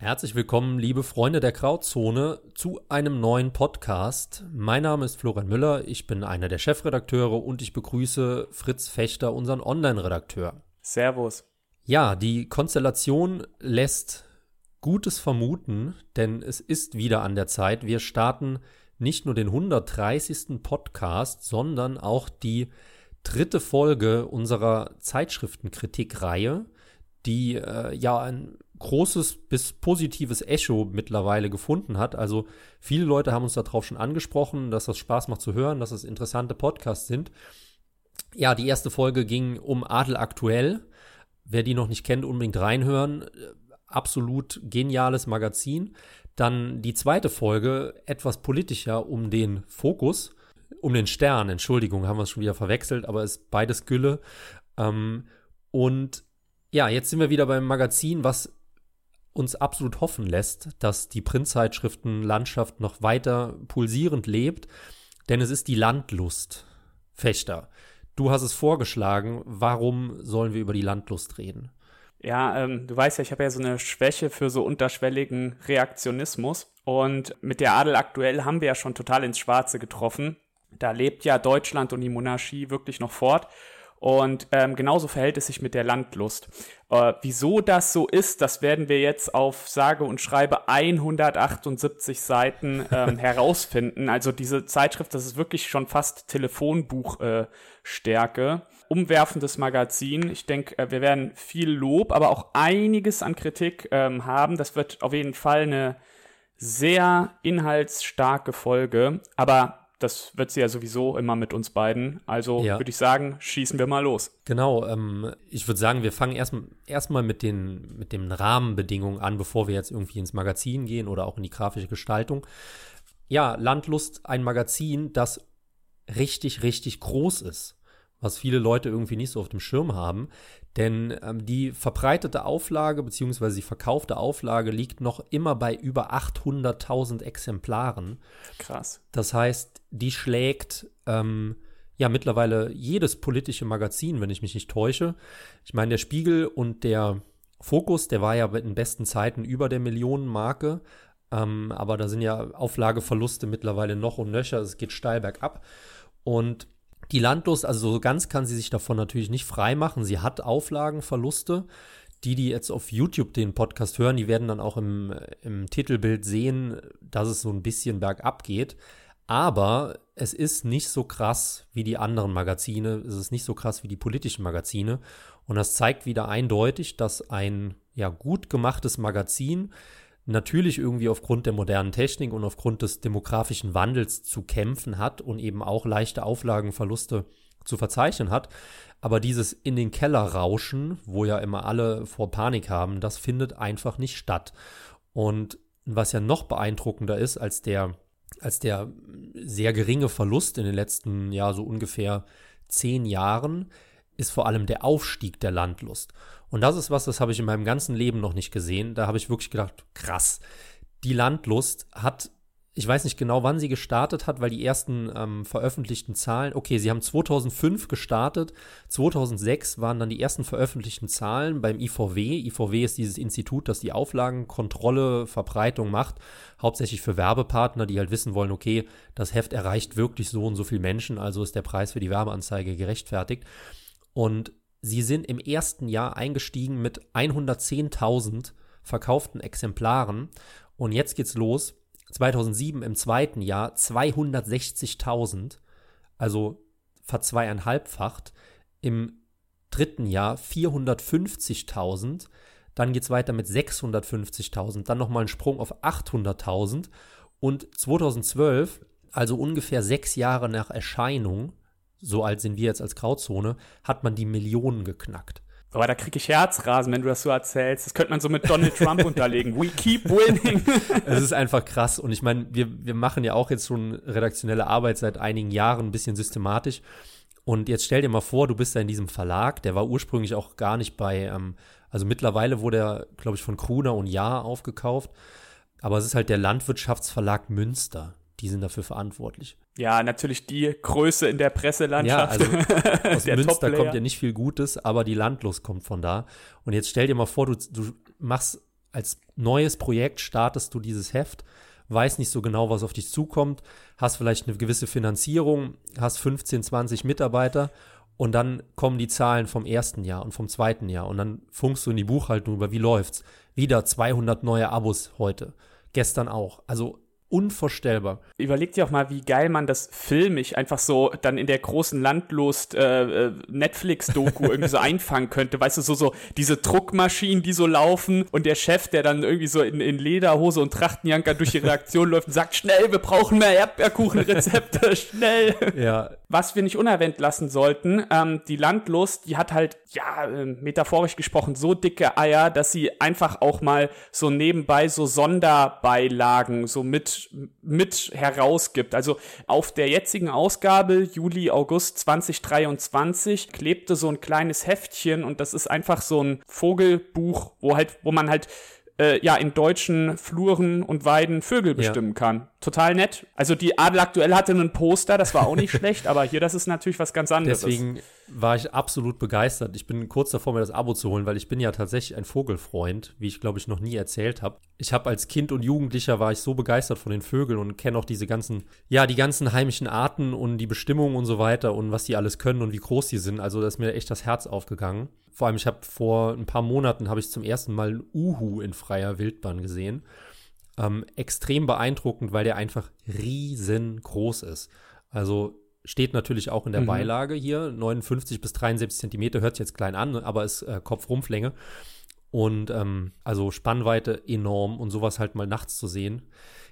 Herzlich willkommen, liebe Freunde der Krautzone, zu einem neuen Podcast. Mein Name ist Florian Müller, ich bin einer der Chefredakteure und ich begrüße Fritz Fechter, unseren Online-Redakteur. Servus. Ja, die Konstellation lässt Gutes vermuten, denn es ist wieder an der Zeit. Wir starten nicht nur den 130. Podcast, sondern auch die dritte Folge unserer Zeitschriftenkritikreihe, die äh, ja ein großes bis positives Echo mittlerweile gefunden hat. Also viele Leute haben uns darauf schon angesprochen, dass das Spaß macht zu hören, dass es interessante Podcasts sind. Ja, die erste Folge ging um Adel aktuell. Wer die noch nicht kennt, unbedingt reinhören. Absolut geniales Magazin. Dann die zweite Folge, etwas politischer, um den Fokus, um den Stern, Entschuldigung, haben wir es schon wieder verwechselt, aber ist beides Gülle. Ähm, und ja, jetzt sind wir wieder beim Magazin, was uns absolut hoffen lässt, dass die Printzeitschriftenlandschaft noch weiter pulsierend lebt, denn es ist die Landlust. Fechter, du hast es vorgeschlagen, warum sollen wir über die Landlust reden? Ja, ähm, du weißt ja, ich habe ja so eine Schwäche für so unterschwelligen Reaktionismus und mit der Adel aktuell haben wir ja schon total ins Schwarze getroffen. Da lebt ja Deutschland und die Monarchie wirklich noch fort und ähm, genauso verhält es sich mit der Landlust. Äh, wieso das so ist, das werden wir jetzt auf sage und schreibe 178 Seiten ähm, herausfinden. Also diese Zeitschrift, das ist wirklich schon fast Telefonbuchstärke. Äh, Umwerfendes Magazin. Ich denke, äh, wir werden viel Lob, aber auch einiges an Kritik ähm, haben. Das wird auf jeden Fall eine sehr inhaltsstarke Folge. Aber das wird sie ja sowieso immer mit uns beiden. Also ja. würde ich sagen, schießen wir mal los. Genau, ähm, ich würde sagen, wir fangen erstmal erst mit den, mit den Rahmenbedingungen an, bevor wir jetzt irgendwie ins Magazin gehen oder auch in die grafische Gestaltung. Ja, Landlust, ein Magazin, das richtig, richtig groß ist was viele Leute irgendwie nicht so auf dem Schirm haben. Denn ähm, die verbreitete Auflage bzw. die verkaufte Auflage liegt noch immer bei über 800.000 Exemplaren. Krass. Das heißt, die schlägt ähm, ja mittlerweile jedes politische Magazin, wenn ich mich nicht täusche. Ich meine, der Spiegel und der Fokus, der war ja in besten Zeiten über der Millionenmarke. Ähm, aber da sind ja Auflageverluste mittlerweile noch und nöcher. Es geht steil bergab. Und die Landlust, also so ganz kann sie sich davon natürlich nicht frei machen. Sie hat Auflagenverluste. Die, die jetzt auf YouTube den Podcast hören, die werden dann auch im, im Titelbild sehen, dass es so ein bisschen bergab geht. Aber es ist nicht so krass wie die anderen Magazine. Es ist nicht so krass wie die politischen Magazine. Und das zeigt wieder eindeutig, dass ein ja, gut gemachtes Magazin natürlich irgendwie aufgrund der modernen Technik und aufgrund des demografischen Wandels zu kämpfen hat und eben auch leichte Auflagenverluste zu verzeichnen hat. Aber dieses in den Keller rauschen, wo ja immer alle vor Panik haben, das findet einfach nicht statt. Und was ja noch beeindruckender ist als der, als der sehr geringe Verlust in den letzten, ja, so ungefähr zehn Jahren, ist vor allem der Aufstieg der Landlust. Und das ist was, das habe ich in meinem ganzen Leben noch nicht gesehen. Da habe ich wirklich gedacht, krass. Die Landlust hat, ich weiß nicht genau, wann sie gestartet hat, weil die ersten ähm, veröffentlichten Zahlen, okay, sie haben 2005 gestartet, 2006 waren dann die ersten veröffentlichten Zahlen beim IVW. IVW ist dieses Institut, das die Auflagenkontrolle, Verbreitung macht, hauptsächlich für Werbepartner, die halt wissen wollen, okay, das Heft erreicht wirklich so und so viele Menschen, also ist der Preis für die Werbeanzeige gerechtfertigt. Und sie sind im ersten Jahr eingestiegen mit 110.000 verkauften Exemplaren. Und jetzt geht's los. 2007 im zweiten Jahr 260.000, also verzweieinhalbfacht. Im dritten Jahr 450.000. Dann geht's weiter mit 650.000. Dann nochmal ein Sprung auf 800.000. Und 2012, also ungefähr sechs Jahre nach Erscheinung, so alt sind wir jetzt als Grauzone, hat man die Millionen geknackt. Aber da kriege ich Herzrasen, wenn du das so erzählst. Das könnte man so mit Donald Trump unterlegen. We keep winning. es ist einfach krass. Und ich meine, wir, wir machen ja auch jetzt schon redaktionelle Arbeit seit einigen Jahren ein bisschen systematisch. Und jetzt stell dir mal vor, du bist da in diesem Verlag, der war ursprünglich auch gar nicht bei, ähm, also mittlerweile wurde er, glaube ich, von Kruner und Jahr aufgekauft. Aber es ist halt der Landwirtschaftsverlag Münster. Die sind dafür verantwortlich. Ja, natürlich die Größe in der Presselandschaft. Ja, also aus Münster kommt ja nicht viel Gutes, aber die Landlust kommt von da. Und jetzt stell dir mal vor, du, du machst als neues Projekt, startest du dieses Heft, weißt nicht so genau, was auf dich zukommt, hast vielleicht eine gewisse Finanzierung, hast 15, 20 Mitarbeiter und dann kommen die Zahlen vom ersten Jahr und vom zweiten Jahr und dann funkst du in die Buchhaltung über, wie läuft's? Wieder 200 neue Abos heute. Gestern auch. Also unvorstellbar. Überleg dir auch mal, wie geil man das filmig einfach so dann in der großen Landlust äh, äh Netflix-Doku irgendwie so einfangen könnte. Weißt du, so, so diese Druckmaschinen, die so laufen und der Chef, der dann irgendwie so in, in Lederhose und Trachtenjanker durch die Reaktion läuft und sagt, schnell, wir brauchen mehr Erdbeerkuchenrezepte, schnell. Ja. Was wir nicht unerwähnt lassen sollten, ähm, die Landlust, die hat halt, ja, äh, metaphorisch gesprochen, so dicke Eier, dass sie einfach auch mal so nebenbei so Sonderbeilagen so mit mit, herausgibt. Also auf der jetzigen Ausgabe, Juli, August 2023, klebte so ein kleines Heftchen und das ist einfach so ein Vogelbuch, wo halt, wo man halt äh, ja in deutschen Fluren und Weiden Vögel bestimmen ja. kann. Total nett. Also die Adel aktuell hatte einen Poster, das war auch nicht schlecht, aber hier das ist natürlich was ganz anderes. Deswegen war ich absolut begeistert. Ich bin kurz davor, mir das Abo zu holen, weil ich bin ja tatsächlich ein Vogelfreund, wie ich glaube ich noch nie erzählt habe. Ich habe als Kind und Jugendlicher war ich so begeistert von den Vögeln und kenne auch diese ganzen, ja, die ganzen heimischen Arten und die Bestimmungen und so weiter und was die alles können und wie groß die sind. Also da ist mir echt das Herz aufgegangen. Vor allem, ich habe vor ein paar Monaten habe ich zum ersten Mal einen Uhu in freier Wildbahn gesehen. Ähm, extrem beeindruckend, weil der einfach riesengroß ist. Also steht natürlich auch in der mhm. Beilage hier, 59 bis 73 Zentimeter, hört sich jetzt klein an, aber ist äh, Kopfrumpflänge. Und ähm, also Spannweite enorm und sowas halt mal nachts zu sehen.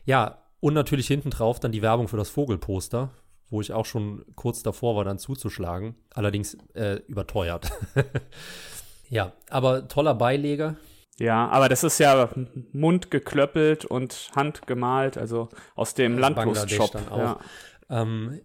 Ja, und natürlich hinten drauf dann die Werbung für das Vogelposter, wo ich auch schon kurz davor war, dann zuzuschlagen. Allerdings äh, überteuert. ja, aber toller Beileger. Ja, aber das ist ja mundgeklöppelt und handgemalt, also aus dem Landlustshop. Ja. Ähm,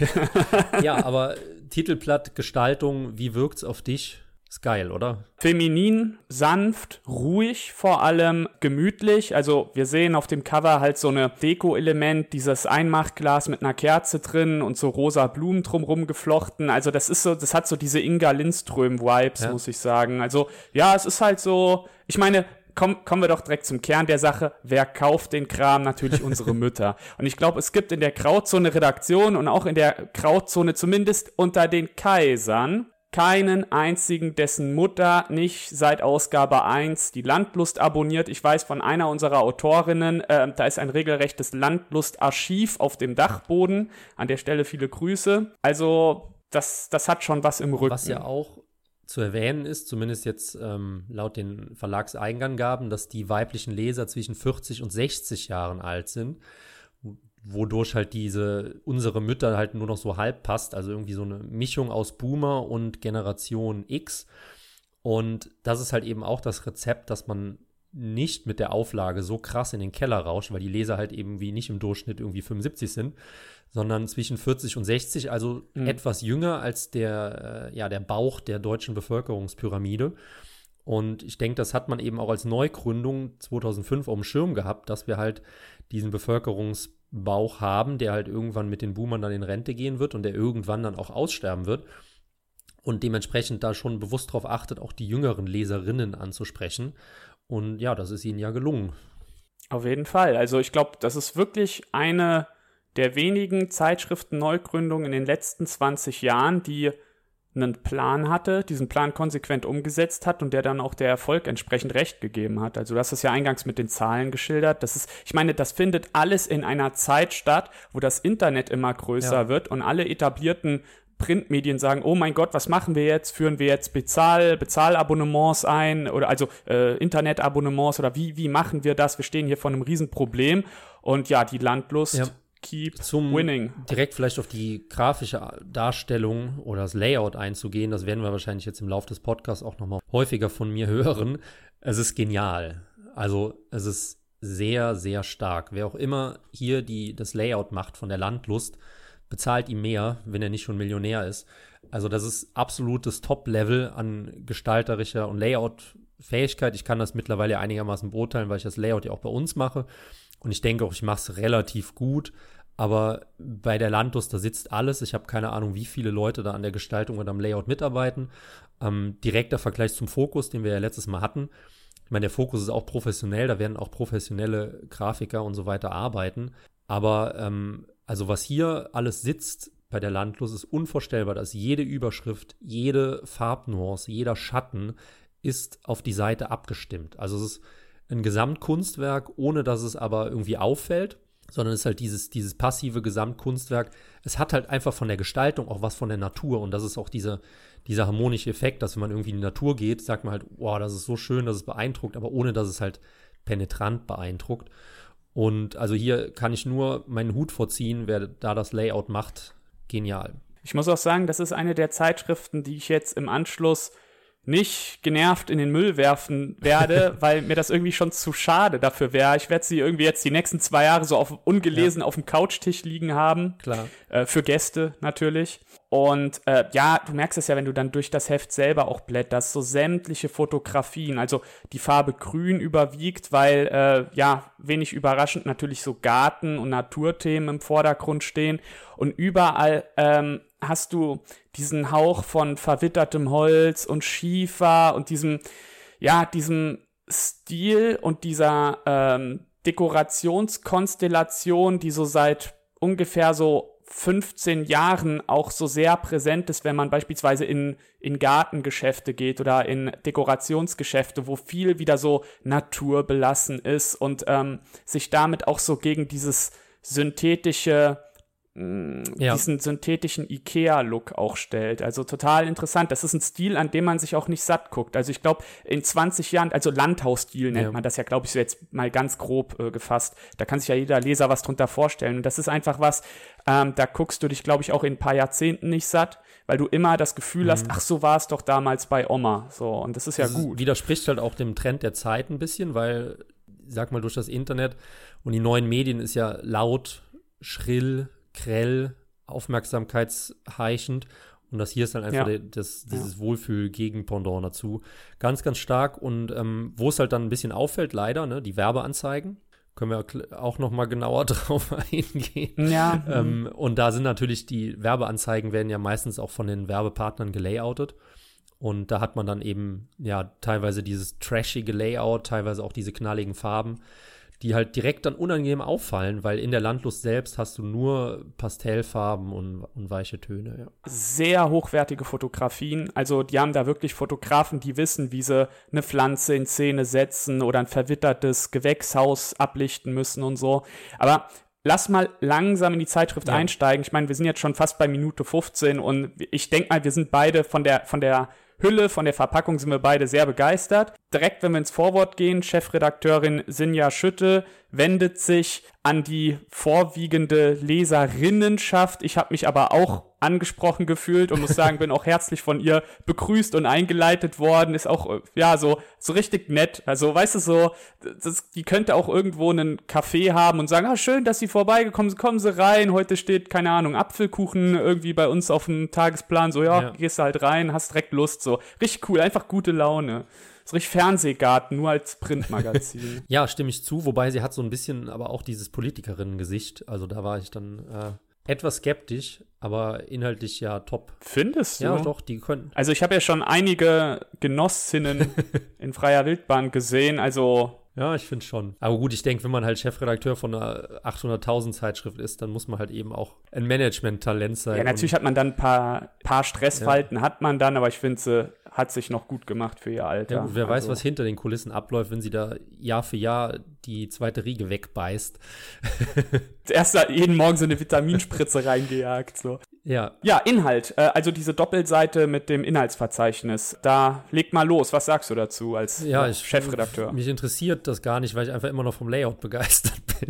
ja, aber Titelblatt, Gestaltung, wie wirkt's auf dich? Ist geil, oder? Feminin, sanft, ruhig, vor allem gemütlich. Also wir sehen auf dem Cover halt so eine Deko-Element, dieses Einmachglas mit einer Kerze drin und so rosa Blumen drumrum geflochten. Also das ist so, das hat so diese Inga Lindström-Vibes, ja. muss ich sagen. Also ja, es ist halt so, ich meine, komm, kommen wir doch direkt zum Kern der Sache. Wer kauft den Kram? Natürlich unsere Mütter. Und ich glaube, es gibt in der Grauzone-Redaktion und auch in der Grauzone zumindest unter den Kaisern keinen einzigen, dessen Mutter nicht seit Ausgabe 1 die Landlust abonniert. Ich weiß von einer unserer Autorinnen, äh, da ist ein regelrechtes Landlustarchiv auf dem Dachboden. An der Stelle viele Grüße. Also, das, das hat schon was im Rücken. Was ja auch zu erwähnen ist, zumindest jetzt ähm, laut den Verlagseingangaben, dass die weiblichen Leser zwischen 40 und 60 Jahren alt sind wodurch halt diese, unsere Mütter halt nur noch so halb passt, also irgendwie so eine Mischung aus Boomer und Generation X. Und das ist halt eben auch das Rezept, dass man nicht mit der Auflage so krass in den Keller rauscht, weil die Leser halt eben wie nicht im Durchschnitt irgendwie 75 sind, sondern zwischen 40 und 60, also mhm. etwas jünger als der, äh, ja, der Bauch der deutschen Bevölkerungspyramide. Und ich denke, das hat man eben auch als Neugründung 2005 auf dem Schirm gehabt, dass wir halt diesen Bevölkerungs Bauch haben, der halt irgendwann mit den Boomern dann in Rente gehen wird und der irgendwann dann auch aussterben wird. Und dementsprechend da schon bewusst darauf achtet, auch die jüngeren Leserinnen anzusprechen. Und ja, das ist ihnen ja gelungen. Auf jeden Fall. Also ich glaube, das ist wirklich eine der wenigen Zeitschriften-Neugründungen in den letzten 20 Jahren, die einen Plan hatte, diesen Plan konsequent umgesetzt hat und der dann auch der Erfolg entsprechend recht gegeben hat. Also du hast es ja eingangs mit den Zahlen geschildert. Das ist, ich meine, das findet alles in einer Zeit statt, wo das Internet immer größer ja. wird und alle etablierten Printmedien sagen, oh mein Gott, was machen wir jetzt? Führen wir jetzt Bezahl, Bezahlabonnements ein oder also äh, Internetabonnements oder wie, wie machen wir das? Wir stehen hier vor einem Riesenproblem und ja, die Landlust ja keep Zum winning. direkt vielleicht auf die grafische Darstellung oder das Layout einzugehen, das werden wir wahrscheinlich jetzt im Laufe des Podcasts auch nochmal häufiger von mir hören. Es ist genial. Also es ist sehr, sehr stark. Wer auch immer hier die, das Layout macht von der Landlust, bezahlt ihm mehr, wenn er nicht schon Millionär ist. Also das ist absolutes Top-Level an gestalterischer und Layout-Fähigkeit. Ich kann das mittlerweile einigermaßen beurteilen, weil ich das Layout ja auch bei uns mache. Und ich denke auch, ich mache es relativ gut. Aber bei der Landlust, da sitzt alles. Ich habe keine Ahnung, wie viele Leute da an der Gestaltung und am Layout mitarbeiten. Ähm, direkter Vergleich zum Fokus, den wir ja letztes Mal hatten. Ich meine, der Fokus ist auch professionell, da werden auch professionelle Grafiker und so weiter arbeiten. Aber ähm, also was hier alles sitzt bei der Landlust ist unvorstellbar, dass jede Überschrift, jede Farbnuance, jeder Schatten ist auf die Seite abgestimmt. Also es ist ein Gesamtkunstwerk, ohne dass es aber irgendwie auffällt, sondern es ist halt dieses, dieses passive Gesamtkunstwerk. Es hat halt einfach von der Gestaltung auch was von der Natur und das ist auch diese, dieser harmonische Effekt, dass wenn man irgendwie in die Natur geht, sagt man halt, wow, das ist so schön, das ist beeindruckt, aber ohne dass es halt penetrant beeindruckt. Und also hier kann ich nur meinen Hut vorziehen, wer da das Layout macht, genial. Ich muss auch sagen, das ist eine der Zeitschriften, die ich jetzt im Anschluss nicht genervt in den Müll werfen werde, weil mir das irgendwie schon zu schade dafür wäre. Ich werde sie irgendwie jetzt die nächsten zwei Jahre so auf, ungelesen ja. auf dem Couchtisch liegen haben. Klar. Äh, für Gäste natürlich. Und äh, ja, du merkst es ja, wenn du dann durch das Heft selber auch blätterst, so sämtliche Fotografien, also die Farbe grün überwiegt, weil äh, ja, wenig überraschend natürlich so Garten- und Naturthemen im Vordergrund stehen. Und überall ähm, hast du diesen Hauch von verwittertem Holz und Schiefer und diesem, ja, diesem Stil und dieser ähm, Dekorationskonstellation, die so seit ungefähr so 15 Jahren auch so sehr präsent ist, wenn man beispielsweise in, in Gartengeschäfte geht oder in Dekorationsgeschäfte, wo viel wieder so naturbelassen ist und ähm, sich damit auch so gegen dieses synthetische ja. diesen synthetischen Ikea-Look auch stellt. Also total interessant. Das ist ein Stil, an dem man sich auch nicht satt guckt. Also ich glaube, in 20 Jahren, also Landhausstil nennt ja. man das ja, glaube ich, so jetzt mal ganz grob äh, gefasst. Da kann sich ja jeder Leser was drunter vorstellen. Und das ist einfach was, ähm, da guckst du dich, glaube ich, auch in ein paar Jahrzehnten nicht satt, weil du immer das Gefühl mhm. hast, ach, so war es doch damals bei Oma. So, und das ist ja das gut. Widerspricht halt auch dem Trend der Zeit ein bisschen, weil, sag mal, durch das Internet und die neuen Medien ist ja laut, schrill, grell, aufmerksamkeitsheischend. Und das hier ist dann einfach ja. das, dieses ja. Wohlfühl-Gegenpendant dazu. Ganz, ganz stark. Und ähm, wo es halt dann ein bisschen auffällt, leider, ne, die Werbeanzeigen. Können wir auch noch mal genauer drauf eingehen. Ja. Ähm, und da sind natürlich die Werbeanzeigen werden ja meistens auch von den Werbepartnern gelayoutet. Und da hat man dann eben ja teilweise dieses trashige Layout, teilweise auch diese knalligen Farben die halt direkt dann unangenehm auffallen, weil in der Landlust selbst hast du nur Pastellfarben und, und weiche Töne. Ja. Sehr hochwertige Fotografien. Also die haben da wirklich Fotografen, die wissen, wie sie eine Pflanze in Szene setzen oder ein verwittertes Gewächshaus ablichten müssen und so. Aber lass mal langsam in die Zeitschrift ja. einsteigen. Ich meine, wir sind jetzt schon fast bei Minute 15 und ich denke mal, wir sind beide von der, von der Hülle, von der Verpackung sind wir beide sehr begeistert. Direkt, wenn wir ins Vorwort gehen, Chefredakteurin Sinja Schütte wendet sich an die vorwiegende Leserinnenschaft. Ich habe mich aber auch angesprochen gefühlt und muss sagen, bin auch herzlich von ihr begrüßt und eingeleitet worden. Ist auch, ja, so, so richtig nett. Also, weißt du, so, das, die könnte auch irgendwo einen Café haben und sagen, ah, schön, dass Sie vorbeigekommen sind, kommen Sie rein. Heute steht, keine Ahnung, Apfelkuchen irgendwie bei uns auf dem Tagesplan. So, ja, ja. gehst du halt rein, hast direkt Lust. So, richtig cool, einfach gute Laune so richtig Fernsehgarten, nur als Printmagazin. ja, stimme ich zu, wobei sie hat so ein bisschen aber auch dieses Politikerinnen-Gesicht. Also da war ich dann äh, etwas skeptisch, aber inhaltlich ja top. Findest du? Ja, doch, die können. Also ich habe ja schon einige Genossinnen in freier Wildbahn gesehen, also ja, ich finde schon. Aber gut, ich denke, wenn man halt Chefredakteur von einer 800.000 Zeitschrift ist, dann muss man halt eben auch ein Management-Talent sein. Ja, natürlich hat man dann ein paar, paar Stressfalten, ja. hat man dann, aber ich finde, sie hat sich noch gut gemacht für ihr Alter. Ja, wer also. weiß, was hinter den Kulissen abläuft, wenn sie da Jahr für Jahr die zweite Riege wegbeißt. Erst jeden Morgen so eine Vitaminspritze reingejagt. So. Ja. Ja, Inhalt. Äh, also diese Doppelseite mit dem Inhaltsverzeichnis. Da leg mal los. Was sagst du dazu als ja, ich, Chefredakteur? Mich interessiert das gar nicht, weil ich einfach immer noch vom Layout begeistert bin.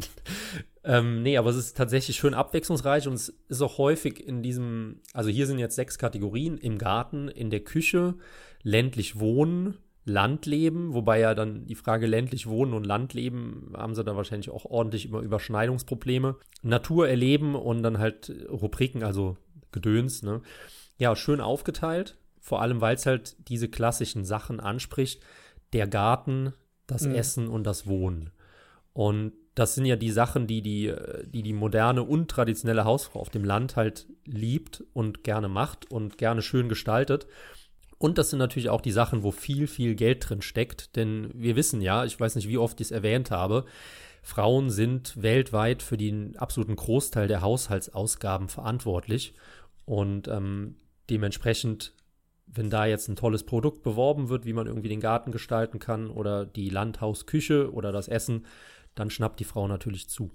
Ähm, nee, aber es ist tatsächlich schön abwechslungsreich und es ist auch häufig in diesem, also hier sind jetzt sechs Kategorien, im Garten, in der Küche, ländlich wohnen, Landleben, wobei ja dann die Frage ländlich wohnen und Landleben haben sie da wahrscheinlich auch ordentlich immer Überschneidungsprobleme. Natur erleben und dann halt Rubriken, also Gedöns, ne? Ja, schön aufgeteilt, vor allem weil es halt diese klassischen Sachen anspricht. Der Garten, das mhm. Essen und das Wohnen. Und das sind ja die Sachen, die die, die die moderne und traditionelle Hausfrau auf dem Land halt liebt und gerne macht und gerne schön gestaltet. Und das sind natürlich auch die Sachen, wo viel, viel Geld drin steckt. Denn wir wissen ja, ich weiß nicht, wie oft ich es erwähnt habe, Frauen sind weltweit für den absoluten Großteil der Haushaltsausgaben verantwortlich. Und ähm, dementsprechend, wenn da jetzt ein tolles Produkt beworben wird, wie man irgendwie den Garten gestalten kann oder die Landhausküche oder das Essen, dann schnappt die Frau natürlich zu.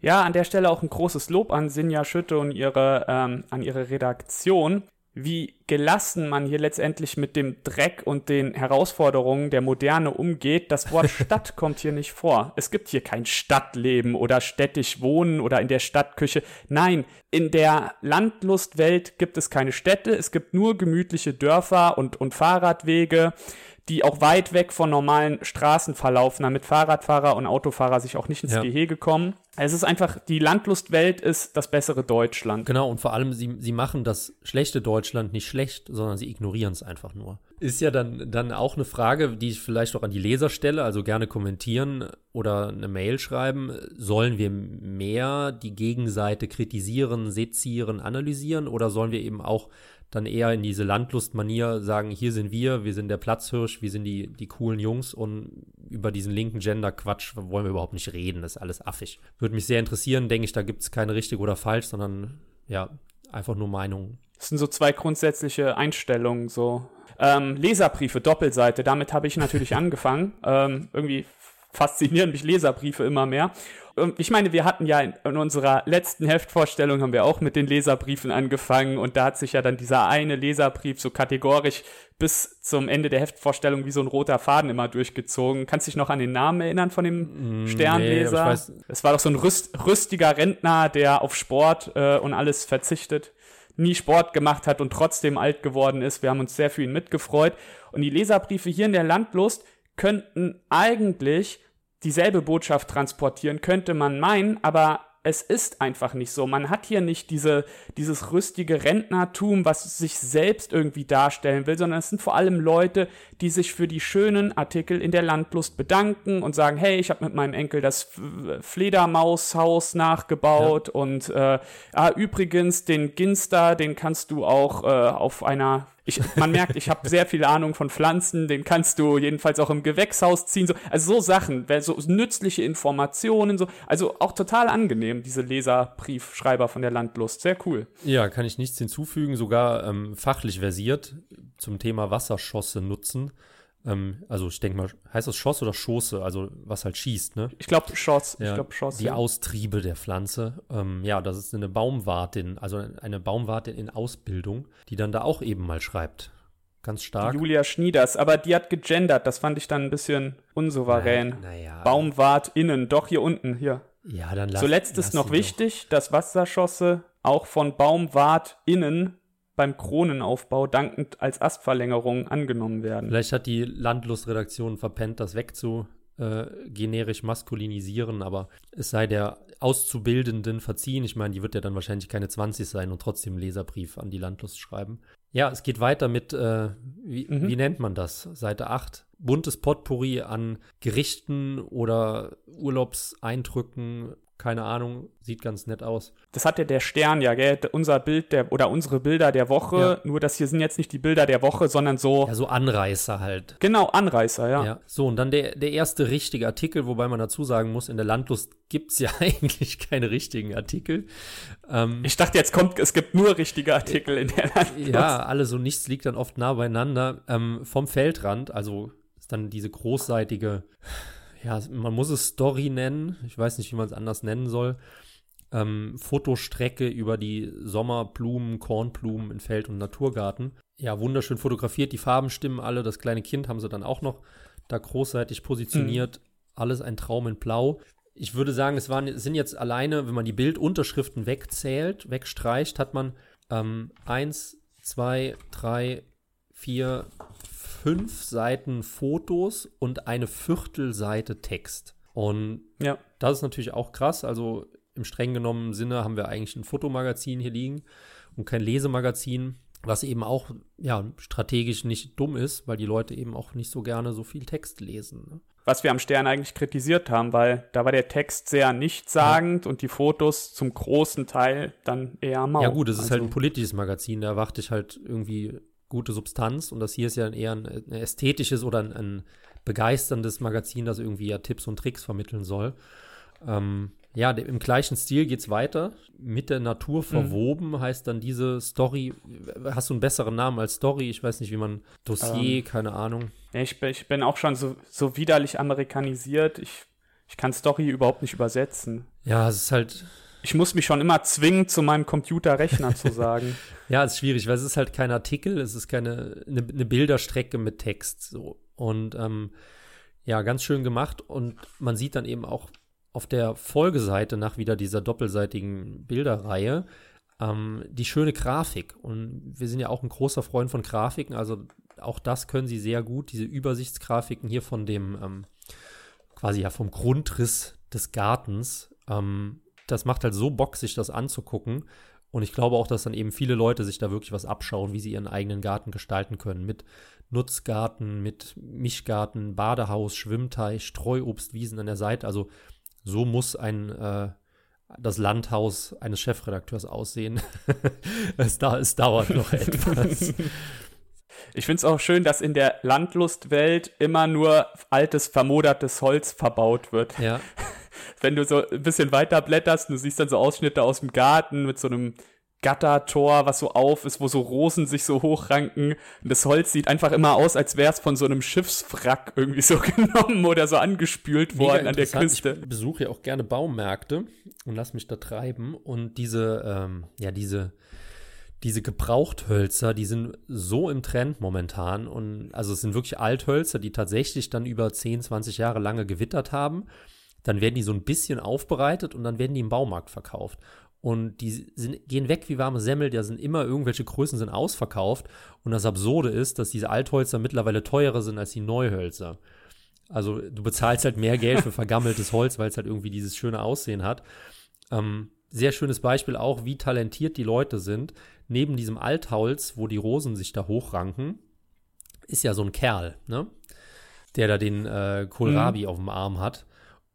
Ja, an der Stelle auch ein großes Lob an Sinja Schütte und ihre, ähm, an ihre Redaktion wie gelassen man hier letztendlich mit dem Dreck und den Herausforderungen der Moderne umgeht. Das Wort Stadt kommt hier nicht vor. Es gibt hier kein Stadtleben oder städtisch wohnen oder in der Stadtküche. Nein, in der Landlustwelt gibt es keine Städte. Es gibt nur gemütliche Dörfer und, und Fahrradwege die auch weit weg von normalen Straßen verlaufen, damit Fahrradfahrer und Autofahrer sich auch nicht ins ja. Gehege kommen. Es ist einfach, die Landlustwelt ist das bessere Deutschland. Genau, und vor allem, sie, sie machen das schlechte Deutschland nicht schlecht, sondern sie ignorieren es einfach nur. Ist ja dann, dann auch eine Frage, die ich vielleicht auch an die Leser stelle, also gerne kommentieren oder eine Mail schreiben. Sollen wir mehr die Gegenseite kritisieren, sezieren, analysieren oder sollen wir eben auch dann eher in diese Landlustmanier sagen, hier sind wir, wir sind der Platzhirsch, wir sind die, die coolen Jungs und über diesen linken Gender-Quatsch wollen wir überhaupt nicht reden, das ist alles affig. Würde mich sehr interessieren, denke ich, da gibt es keine richtig oder falsch, sondern ja, einfach nur Meinungen. Das sind so zwei grundsätzliche Einstellungen, so. Ähm, Leserbriefe, Doppelseite, damit habe ich natürlich angefangen. Ähm, irgendwie faszinieren mich Leserbriefe immer mehr. Ich meine, wir hatten ja in, in, unserer letzten Heftvorstellung haben wir auch mit den Leserbriefen angefangen und da hat sich ja dann dieser eine Leserbrief so kategorisch bis zum Ende der Heftvorstellung wie so ein roter Faden immer durchgezogen. Kannst du dich noch an den Namen erinnern von dem mm, Sternleser? Nee, es war doch so ein rüst, rüstiger Rentner, der auf Sport äh, und alles verzichtet nie Sport gemacht hat und trotzdem alt geworden ist. Wir haben uns sehr für ihn mitgefreut. Und die Leserbriefe hier in der Landlust könnten eigentlich dieselbe Botschaft transportieren, könnte man meinen, aber es ist einfach nicht so. Man hat hier nicht diese, dieses rüstige Rentnertum, was sich selbst irgendwie darstellen will, sondern es sind vor allem Leute, die sich für die schönen Artikel in der Landlust bedanken und sagen, hey, ich habe mit meinem Enkel das Fledermaushaus nachgebaut ja. und äh, ah, übrigens den Ginster, den kannst du auch äh, auf einer ich, man merkt, ich habe sehr viel Ahnung von Pflanzen, den kannst du jedenfalls auch im Gewächshaus ziehen. So, also so Sachen, so nützliche Informationen, so, also auch total angenehm, diese Leserbriefschreiber von der Landlust. Sehr cool. Ja, kann ich nichts hinzufügen, sogar ähm, fachlich versiert zum Thema Wasserschosse nutzen. Ähm, also ich denke mal, heißt das Schoss oder Schoße? Also was halt schießt, ne? Ich glaube Schoss. Ja, ich glaube Schoss. Die ja. Austriebe der Pflanze. Ähm, ja, das ist eine Baumwartin, also eine Baumwartin in Ausbildung, die dann da auch eben mal schreibt. Ganz stark. Die Julia Schnieders, aber die hat gegendert, das fand ich dann ein bisschen unsouverän. Naja. Na Baumwartinnen, doch hier unten, hier. Ja, dann lass, Zuletzt ist noch wichtig, dass Wasserschosse auch von Baumwartinnen beim Kronenaufbau dankend als Astverlängerung angenommen werden. Vielleicht hat die Landlustredaktion verpennt, das wegzu äh, generisch maskulinisieren, aber es sei der Auszubildenden verziehen. Ich meine, die wird ja dann wahrscheinlich keine 20 sein und trotzdem Leserbrief an die Landlust schreiben. Ja, es geht weiter mit, äh, wie, mhm. wie nennt man das? Seite 8. Buntes Potpourri an Gerichten oder Urlaubseindrücken keine Ahnung, sieht ganz nett aus. Das hat ja der Stern ja, gell? Unser Bild der oder unsere Bilder der Woche. Ja. Nur das hier sind jetzt nicht die Bilder der Woche, sondern so. Ja, so Anreißer halt. Genau, Anreißer, ja. ja. So, und dann der, der erste richtige Artikel, wobei man dazu sagen muss, in der Landlust gibt es ja eigentlich keine richtigen Artikel. Ähm, ich dachte, jetzt kommt, es gibt nur richtige Artikel in der Landlust. Ja, alle so nichts liegt dann oft nah beieinander. Ähm, vom Feldrand, also ist dann diese großseitige ja, man muss es Story nennen. Ich weiß nicht, wie man es anders nennen soll. Ähm, Fotostrecke über die Sommerblumen, Kornblumen in Feld- und Naturgarten. Ja, wunderschön fotografiert. Die Farben stimmen alle. Das kleine Kind haben sie dann auch noch da großseitig positioniert. Mhm. Alles ein Traum in Blau. ich würde sagen, es waren, sind jetzt alleine, wenn man die Bildunterschriften wegzählt, wegstreicht, hat man ähm, eins, zwei, drei, vier, fünf Seiten Fotos und eine Viertelseite Text. Und ja. das ist natürlich auch krass. Also im streng genommen Sinne haben wir eigentlich ein Fotomagazin hier liegen und kein Lesemagazin, was eben auch ja, strategisch nicht dumm ist, weil die Leute eben auch nicht so gerne so viel Text lesen. Ne? Was wir am Stern eigentlich kritisiert haben, weil da war der Text sehr nichtssagend ja. und die Fotos zum großen Teil dann eher mau. Ja gut, es ist halt also, halt ein politisches Magazin, da erwarte ich halt irgendwie gute Substanz und das hier ist ja eher ein, ein ästhetisches oder ein, ein begeisterndes Magazin, das irgendwie ja Tipps und Tricks vermitteln soll. Ähm, ja, im gleichen Stil geht es weiter. Mit der Natur mhm. verwoben mhm. heißt dann diese Story. Hast du einen besseren Namen als Story? Ich weiß nicht, wie man Dossier, ähm, keine Ahnung. Ich bin, ich bin auch schon so, so widerlich amerikanisiert. Ich, ich kann Story überhaupt nicht übersetzen. Ja, es ist halt. Ich muss mich schon immer zwingen, zu meinem Computerrechner zu sagen. Ja, ist schwierig, weil es ist halt kein Artikel, es ist keine eine, eine Bilderstrecke mit Text. So. Und ähm, ja, ganz schön gemacht. Und man sieht dann eben auch auf der Folgeseite nach wieder dieser doppelseitigen Bilderreihe ähm, die schöne Grafik. Und wir sind ja auch ein großer Freund von Grafiken, also auch das können sie sehr gut, diese Übersichtsgrafiken hier von dem, ähm, quasi ja vom Grundriss des Gartens. Ähm, das macht halt so Bock, sich das anzugucken. Und ich glaube auch, dass dann eben viele Leute sich da wirklich was abschauen, wie sie ihren eigenen Garten gestalten können. Mit Nutzgarten, mit Mischgarten, Badehaus, Schwimmteich, Streuobstwiesen an der Seite. Also so muss ein äh, das Landhaus eines Chefredakteurs aussehen. es, da, es dauert noch etwas. Ich finde es auch schön, dass in der Landlustwelt immer nur altes, vermodertes Holz verbaut wird. Ja. Wenn du so ein bisschen weiter blätterst, du siehst dann so Ausschnitte aus dem Garten mit so einem Gattertor, was so auf ist, wo so Rosen sich so hochranken. Und das Holz sieht einfach immer aus, als wäre es von so einem Schiffswrack irgendwie so genommen oder so angespült worden an der Küste. Ich besuche ja auch gerne Baumärkte und lass mich da treiben. Und diese, ähm, ja, diese, diese Gebrauchthölzer, die sind so im Trend momentan. Und also es sind wirklich Althölzer, die tatsächlich dann über 10, 20 Jahre lange gewittert haben. Dann werden die so ein bisschen aufbereitet und dann werden die im Baumarkt verkauft und die sind, gehen weg wie warme Semmel, da sind immer irgendwelche Größen sind ausverkauft und das Absurde ist, dass diese Althölzer mittlerweile teurer sind als die Neuhölzer. Also du bezahlst halt mehr Geld für vergammeltes Holz, weil es halt irgendwie dieses schöne Aussehen hat. Ähm, sehr schönes Beispiel auch, wie talentiert die Leute sind. Neben diesem Altholz, wo die Rosen sich da hochranken, ist ja so ein Kerl, ne? Der da den äh, Kohlrabi mhm. auf dem Arm hat.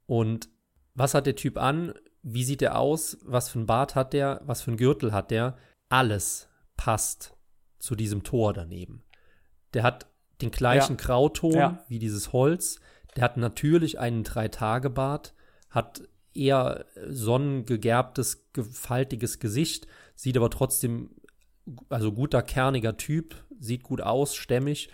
Und was hat der Typ an? wie sieht er aus, was für ein Bart hat der, was für ein Gürtel hat der, alles passt zu diesem Tor daneben. Der hat den gleichen ja. Grauton ja. wie dieses Holz, der hat natürlich einen Drei-Tage-Bart, hat eher sonnengegerbtes, gefaltiges Gesicht, sieht aber trotzdem, also guter, kerniger Typ, sieht gut aus, stämmig,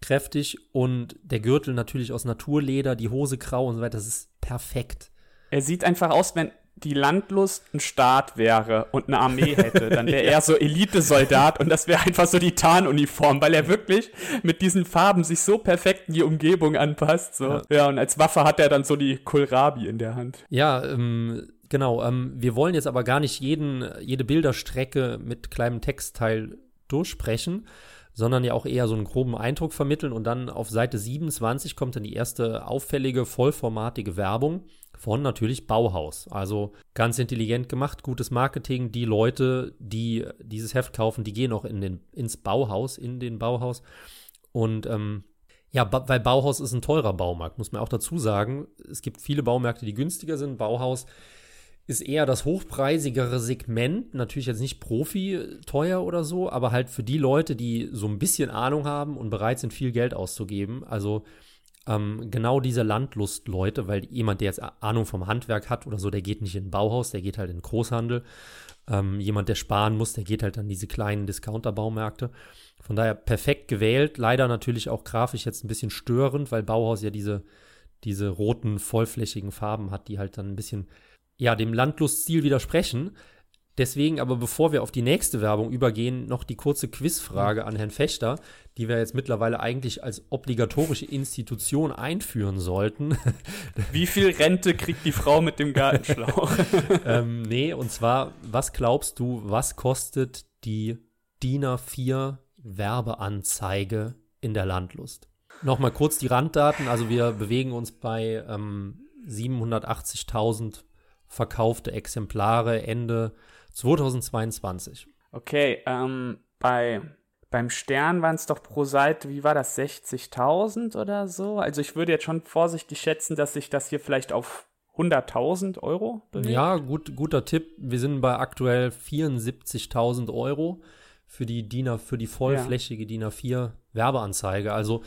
kräftig und der Gürtel natürlich aus Naturleder, die Hose grau und so weiter, das ist perfekt. Er sieht einfach aus, wenn die Landlust ein Staat wäre und eine Armee hätte, dann wäre ja. er so Elitesoldat und das wäre einfach so die Tarnuniform, weil er wirklich mit diesen Farben sich so perfekt in die Umgebung anpasst. So. Ja. ja, und als Waffe hat er dann so die Kohlrabi in der Hand. Ja, ähm, genau. Ähm, wir wollen jetzt aber gar nicht jeden, jede Bilderstrecke mit kleinem Textteil durchsprechen, sondern ja auch eher so einen groben Eindruck vermitteln und dann auf Seite 27 kommt dann die erste auffällige, vollformatige Werbung von natürlich Bauhaus. Also ganz intelligent gemacht, gutes Marketing. Die Leute, die dieses Heft kaufen, die gehen auch in den, ins Bauhaus, in den Bauhaus. Und ähm, ja, ba weil Bauhaus ist ein teurer Baumarkt, muss man auch dazu sagen. Es gibt viele Baumärkte, die günstiger sind. Bauhaus ist eher das hochpreisigere Segment, natürlich jetzt nicht Profi teuer oder so, aber halt für die Leute, die so ein bisschen Ahnung haben und bereit sind, viel Geld auszugeben. Also ähm, genau diese Landlustleute, weil jemand, der jetzt Ahnung vom Handwerk hat oder so, der geht nicht in ein Bauhaus, der geht halt in den Großhandel. Ähm, jemand, der sparen muss, der geht halt an diese kleinen Discounter-Baumärkte. Von daher perfekt gewählt. Leider natürlich auch grafisch jetzt ein bisschen störend, weil Bauhaus ja diese, diese roten, vollflächigen Farben hat, die halt dann ein bisschen, ja, dem Landluststil widersprechen. Deswegen aber, bevor wir auf die nächste Werbung übergehen, noch die kurze Quizfrage an Herrn Fechter, die wir jetzt mittlerweile eigentlich als obligatorische Institution einführen sollten. Wie viel Rente kriegt die Frau mit dem Gartenschlauch? ähm, nee, und zwar, was glaubst du, was kostet die DIN A4 Werbeanzeige in der Landlust? Nochmal kurz die Randdaten. Also wir bewegen uns bei ähm, 780.000 verkaufte Exemplare Ende 2022. Okay, ähm, bei beim Stern waren es doch pro Seite, wie war das, 60.000 oder so? Also ich würde jetzt schon vorsichtig schätzen, dass sich das hier vielleicht auf 100.000 Euro bewegt. Ja, gut, guter Tipp. Wir sind bei aktuell 74.000 Euro für die DIN für die vollflächige ja. DIN A4 Werbeanzeige. Also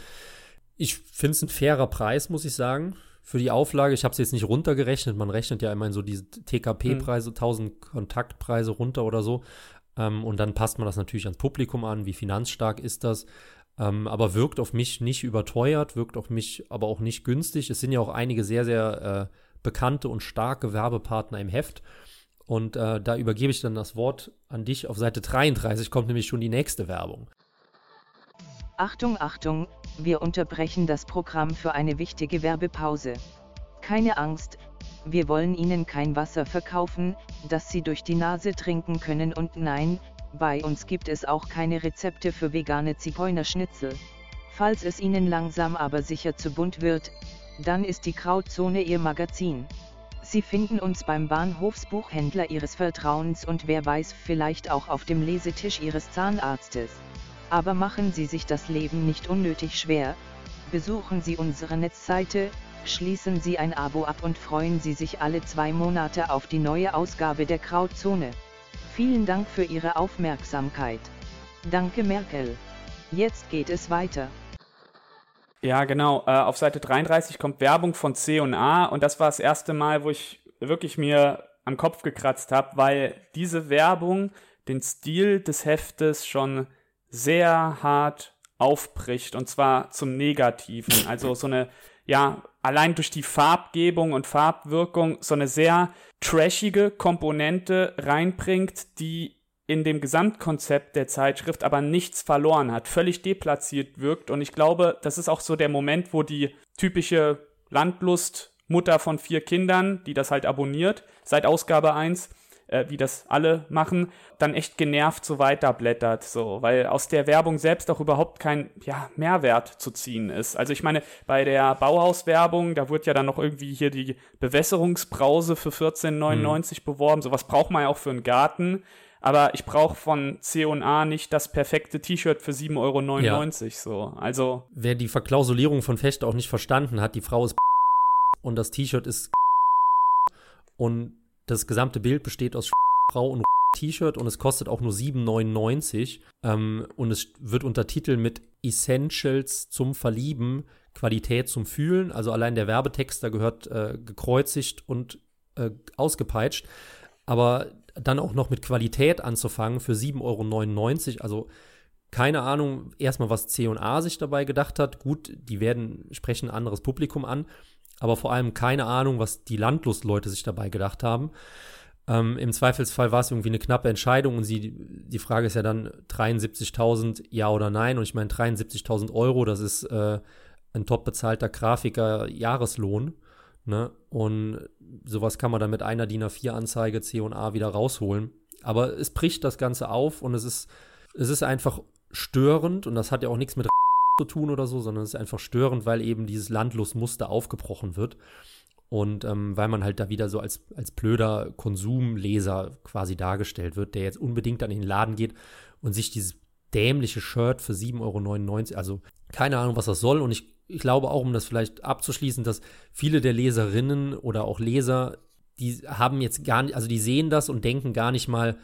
ich finde es ein fairer Preis, muss ich sagen für die Auflage. Ich habe es jetzt nicht runtergerechnet. Man rechnet ja immer in so diese TKP-Preise, hm. 1000 Kontaktpreise runter oder so. Ähm, und dann passt man das natürlich ans Publikum an. Wie finanzstark ist das? Ähm, aber wirkt auf mich nicht überteuert, wirkt auf mich aber auch nicht günstig. Es sind ja auch einige sehr, sehr äh, bekannte und starke Werbepartner im Heft. Und äh, da übergebe ich dann das Wort an dich. Auf Seite 33 kommt nämlich schon die nächste Werbung. Achtung, Achtung, wir unterbrechen das Programm für eine wichtige Werbepause. Keine Angst, wir wollen Ihnen kein Wasser verkaufen, das Sie durch die Nase trinken können und nein, bei uns gibt es auch keine Rezepte für vegane Zigeunerschnitzel. Falls es Ihnen langsam aber sicher zu bunt wird, dann ist die Krautzone Ihr Magazin. Sie finden uns beim Bahnhofsbuchhändler Ihres Vertrauens und wer weiß vielleicht auch auf dem Lesetisch Ihres Zahnarztes. Aber machen Sie sich das Leben nicht unnötig schwer, besuchen Sie unsere Netzseite, schließen Sie ein Abo ab und freuen Sie sich alle zwei Monate auf die neue Ausgabe der Krautzone. Vielen Dank für Ihre Aufmerksamkeit. Danke Merkel. Jetzt geht es weiter. Ja, genau. Äh, auf Seite 33 kommt Werbung von C&A und das war das erste Mal, wo ich wirklich mir am Kopf gekratzt habe, weil diese Werbung den Stil des Heftes schon sehr hart aufbricht und zwar zum Negativen. Also so eine, ja, allein durch die Farbgebung und Farbwirkung so eine sehr trashige Komponente reinbringt, die in dem Gesamtkonzept der Zeitschrift aber nichts verloren hat, völlig deplatziert wirkt. Und ich glaube, das ist auch so der Moment, wo die typische Landlust Mutter von vier Kindern, die das halt abonniert, seit Ausgabe 1, äh, wie das alle machen, dann echt genervt so weiterblättert, so, weil aus der Werbung selbst auch überhaupt kein ja, Mehrwert zu ziehen ist. Also ich meine, bei der Bauhauswerbung, da wird ja dann noch irgendwie hier die Bewässerungsbrause für 14,99 mhm. beworben. Sowas braucht man ja auch für einen Garten. Aber ich brauche von C&A nicht das perfekte T-Shirt für 7,99 Euro. Ja. So. Also. Wer die Verklausulierung von Fecht auch nicht verstanden hat, die Frau ist und das T-Shirt ist und das gesamte Bild besteht aus Frau und T-Shirt und es kostet auch nur 7,99 ähm, und es wird untertitelt mit Essentials zum Verlieben, Qualität zum Fühlen. Also allein der Werbetext, da gehört äh, gekreuzigt und äh, ausgepeitscht. Aber dann auch noch mit Qualität anzufangen für 7,99 Euro, also keine Ahnung, erstmal, was C&A sich dabei gedacht hat. Gut, die werden, sprechen ein anderes Publikum an aber vor allem keine Ahnung, was die Landlustleute sich dabei gedacht haben. Ähm, Im Zweifelsfall war es irgendwie eine knappe Entscheidung und sie, die Frage ist ja dann 73.000 ja oder nein. Und ich meine 73.000 Euro, das ist äh, ein top bezahlter Grafiker Jahreslohn. Ne? Und sowas kann man dann mit einer DIN A4-Anzeige C&A wieder rausholen. Aber es bricht das Ganze auf und es ist, es ist einfach störend und das hat ja auch nichts mit tun oder so, sondern es ist einfach störend, weil eben dieses Landlustmuster aufgebrochen wird. Und ähm, weil man halt da wieder so als, als blöder Konsumleser quasi dargestellt wird, der jetzt unbedingt an den Laden geht und sich dieses dämliche Shirt für 7,99 Euro, also keine Ahnung, was das soll. Und ich, ich glaube auch, um das vielleicht abzuschließen, dass viele der Leserinnen oder auch Leser, die haben jetzt gar nicht, also die sehen das und denken gar nicht mal,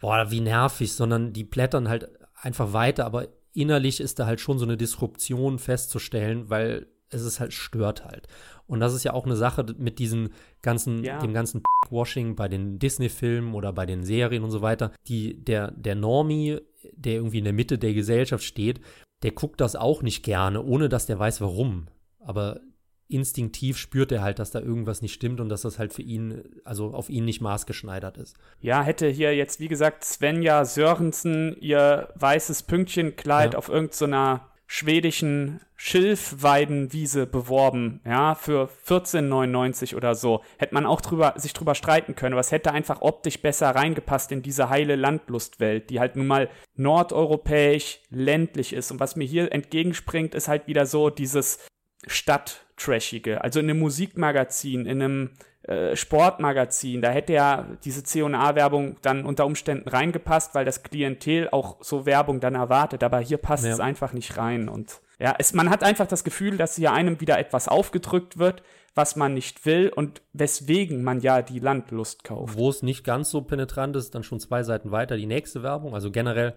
boah, wie nervig, sondern die blättern halt einfach weiter, aber innerlich ist da halt schon so eine Disruption festzustellen, weil es ist halt stört halt. Und das ist ja auch eine Sache mit diesen ganzen, ja. dem ganzen Washing bei den Disney-Filmen oder bei den Serien und so weiter. Die, der, der Normie, der irgendwie in der Mitte der Gesellschaft steht, der guckt das auch nicht gerne, ohne dass der weiß, warum. Aber instinktiv spürt er halt, dass da irgendwas nicht stimmt und dass das halt für ihn, also auf ihn nicht maßgeschneidert ist. Ja, hätte hier jetzt, wie gesagt, Svenja Sörensen ihr weißes Pünktchenkleid ja. auf irgendeiner schwedischen Schilfweidenwiese beworben, ja, für 14,99 oder so. Hätte man auch drüber, sich drüber streiten können, aber es hätte einfach optisch besser reingepasst in diese heile Landlustwelt, die halt nun mal nordeuropäisch ländlich ist. Und was mir hier entgegenspringt, ist halt wieder so dieses Stadttrashige. Also in einem Musikmagazin, in einem äh, Sportmagazin, da hätte ja diese C&A-Werbung dann unter Umständen reingepasst, weil das Klientel auch so Werbung dann erwartet. Aber hier passt ja. es einfach nicht rein. Und ja, es, man hat einfach das Gefühl, dass hier einem wieder etwas aufgedrückt wird, was man nicht will und weswegen man ja die Landlust kauft. Wo es nicht ganz so penetrant ist, dann schon zwei Seiten weiter die nächste Werbung. Also generell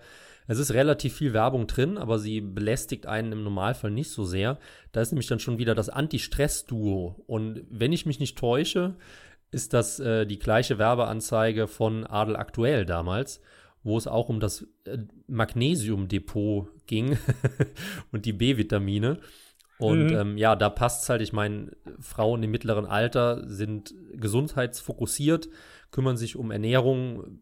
es ist relativ viel Werbung drin, aber sie belästigt einen im Normalfall nicht so sehr. Da ist nämlich dann schon wieder das Anti-Stress-Duo. Und wenn ich mich nicht täusche, ist das äh, die gleiche Werbeanzeige von Adel Aktuell damals, wo es auch um das äh, Magnesiumdepot ging und die B-Vitamine. Und mhm. ähm, ja, da passt es halt, ich meine, Frauen im mittleren Alter sind gesundheitsfokussiert, kümmern sich um Ernährung,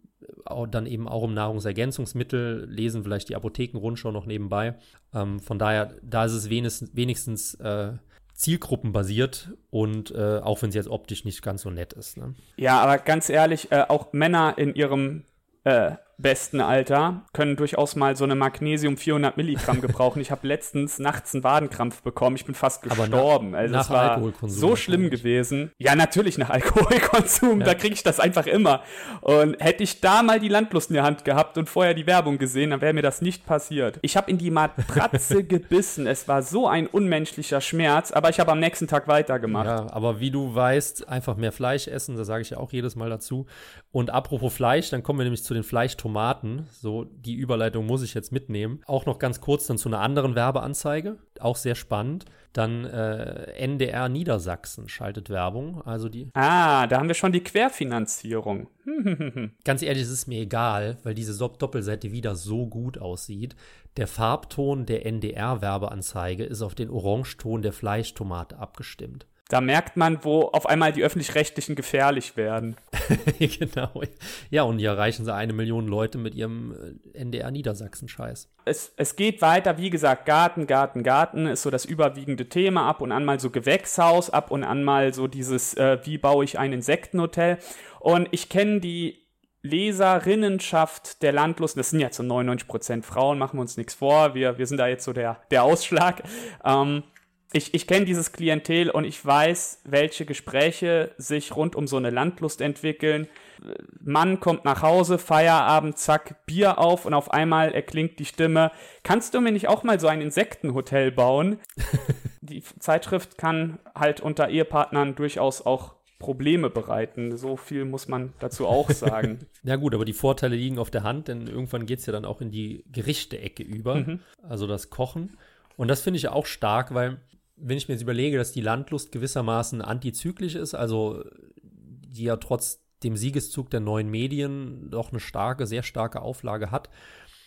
dann eben auch um Nahrungsergänzungsmittel, lesen vielleicht die Apothekenrundschau noch nebenbei. Ähm, von daher, da ist es wenigstens, wenigstens äh, zielgruppenbasiert und äh, auch wenn es jetzt optisch nicht ganz so nett ist. Ne? Ja, aber ganz ehrlich, äh, auch Männer in ihrem äh, besten Alter können durchaus mal so eine Magnesium 400 Milligramm gebrauchen. Ich habe letztens nachts einen Wadenkrampf bekommen. Ich bin fast gestorben. Nach, also nach war so schlimm gewesen. Ja, natürlich nach Alkoholkonsum. Ja. Da kriege ich das einfach immer. Und hätte ich da mal die Landlust in der Hand gehabt und vorher die Werbung gesehen, dann wäre mir das nicht passiert. Ich habe in die Matratze gebissen. Es war so ein unmenschlicher Schmerz, aber ich habe am nächsten Tag weitergemacht. Ja, aber wie du weißt, einfach mehr Fleisch essen, da sage ich ja auch jedes Mal dazu. Und apropos Fleisch, dann kommen wir nämlich zu den Fleischtomaten. So, die Überleitung muss ich jetzt mitnehmen. Auch noch ganz kurz dann zu einer anderen Werbeanzeige. Auch sehr spannend. Dann äh, NDR Niedersachsen schaltet Werbung. Also die. Ah, da haben wir schon die Querfinanzierung. ganz ehrlich, es ist mir egal, weil diese Doppelseite wieder so gut aussieht. Der Farbton der NDR-Werbeanzeige ist auf den Orangeton der Fleischtomate abgestimmt. Da merkt man, wo auf einmal die öffentlich-rechtlichen gefährlich werden. genau. Ja, und hier erreichen sie eine Million Leute mit ihrem äh, NDR Niedersachsen-Scheiß. Es, es geht weiter, wie gesagt, Garten, Garten, Garten ist so das überwiegende Thema. Ab und an mal so Gewächshaus, ab und an mal so dieses, äh, wie baue ich ein Insektenhotel. Und ich kenne die Leserinnenschaft der Landlust, das sind ja zu 99% Frauen, machen wir uns nichts vor, wir, wir sind da jetzt so der, der Ausschlag. Ähm, ich, ich kenne dieses Klientel und ich weiß, welche Gespräche sich rund um so eine Landlust entwickeln. Mann kommt nach Hause, Feierabend, zack, Bier auf und auf einmal erklingt die Stimme, kannst du mir nicht auch mal so ein Insektenhotel bauen? die Zeitschrift kann halt unter Ehepartnern durchaus auch Probleme bereiten. So viel muss man dazu auch sagen. ja gut, aber die Vorteile liegen auf der Hand, denn irgendwann geht es ja dann auch in die Gerichte-Ecke über, mhm. also das Kochen. Und das finde ich auch stark, weil wenn ich mir jetzt überlege, dass die Landlust gewissermaßen antizyklisch ist, also die ja trotz dem Siegeszug der neuen Medien doch eine starke, sehr starke Auflage hat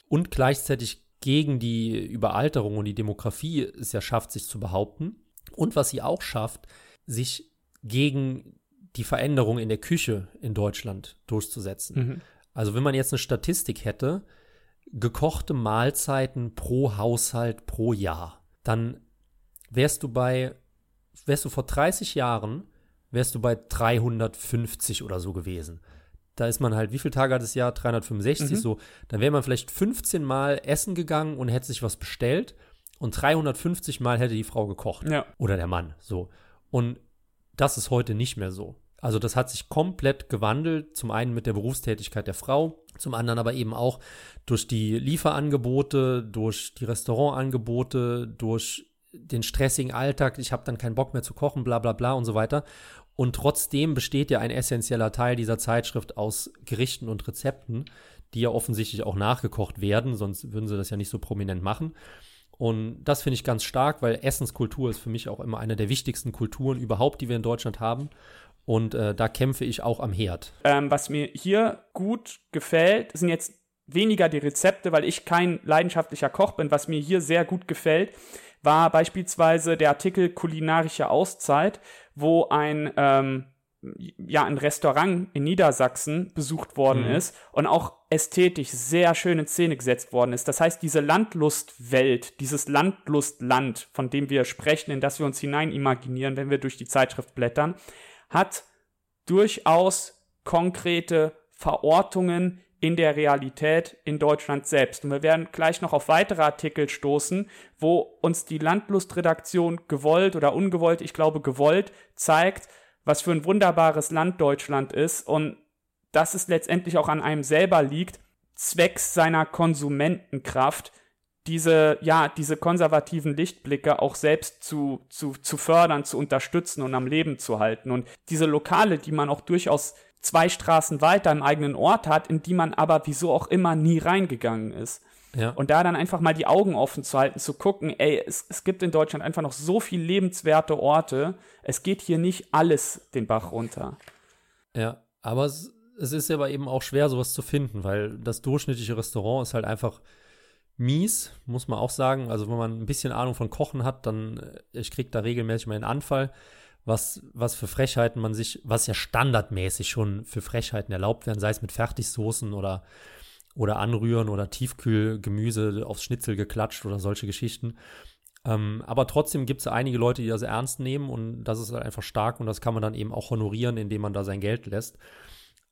und gleichzeitig gegen die Überalterung und die Demografie es ja schafft, sich zu behaupten und was sie auch schafft, sich gegen die Veränderung in der Küche in Deutschland durchzusetzen. Mhm. Also wenn man jetzt eine Statistik hätte, gekochte Mahlzeiten pro Haushalt pro Jahr, dann wärst du bei, wärst du vor 30 Jahren, wärst du bei 350 oder so gewesen. Da ist man halt, wie viele Tage hat das Jahr? 365 mhm. so. Dann wäre man vielleicht 15 Mal essen gegangen und hätte sich was bestellt und 350 Mal hätte die Frau gekocht. Ja. Oder der Mann, so. Und das ist heute nicht mehr so. Also das hat sich komplett gewandelt, zum einen mit der Berufstätigkeit der Frau, zum anderen aber eben auch durch die Lieferangebote, durch die Restaurantangebote, durch den stressigen Alltag, ich habe dann keinen Bock mehr zu kochen, bla bla bla und so weiter. Und trotzdem besteht ja ein essentieller Teil dieser Zeitschrift aus Gerichten und Rezepten, die ja offensichtlich auch nachgekocht werden, sonst würden sie das ja nicht so prominent machen. Und das finde ich ganz stark, weil Essenskultur ist für mich auch immer eine der wichtigsten Kulturen überhaupt, die wir in Deutschland haben. Und äh, da kämpfe ich auch am Herd. Ähm, was mir hier gut gefällt, sind jetzt weniger die Rezepte, weil ich kein leidenschaftlicher Koch bin. Was mir hier sehr gut gefällt, war beispielsweise der Artikel Kulinarische Auszeit, wo ein ähm, ja ein Restaurant in Niedersachsen besucht worden mhm. ist und auch ästhetisch sehr schön in Szene gesetzt worden ist. Das heißt, diese Landlustwelt, dieses Landlustland, von dem wir sprechen, in das wir uns hinein imaginieren, wenn wir durch die Zeitschrift blättern, hat durchaus konkrete Verortungen in der Realität in Deutschland selbst. Und wir werden gleich noch auf weitere Artikel stoßen, wo uns die Landlustredaktion gewollt oder ungewollt, ich glaube gewollt, zeigt, was für ein wunderbares Land Deutschland ist und dass es letztendlich auch an einem selber liegt, zwecks seiner Konsumentenkraft, diese, ja, diese konservativen Lichtblicke auch selbst zu, zu, zu fördern, zu unterstützen und am Leben zu halten. Und diese Lokale, die man auch durchaus zwei Straßen weiter im eigenen Ort hat, in die man aber wieso auch immer nie reingegangen ist. Ja. Und da dann einfach mal die Augen offen zu halten, zu gucken, ey, es, es gibt in Deutschland einfach noch so viel lebenswerte Orte. Es geht hier nicht alles den Bach runter. Ja, aber es, es ist aber eben auch schwer, sowas zu finden, weil das durchschnittliche Restaurant ist halt einfach mies, muss man auch sagen. Also wenn man ein bisschen Ahnung von Kochen hat, dann, äh, ich kriege da regelmäßig mal einen Anfall, was, was für Frechheiten man sich, was ja standardmäßig schon für Frechheiten erlaubt werden, sei es mit Fertigsoßen oder oder anrühren oder Tiefkühlgemüse aufs Schnitzel geklatscht oder solche Geschichten. Ähm, aber trotzdem gibt es einige Leute, die das ernst nehmen und das ist halt einfach stark und das kann man dann eben auch honorieren, indem man da sein Geld lässt.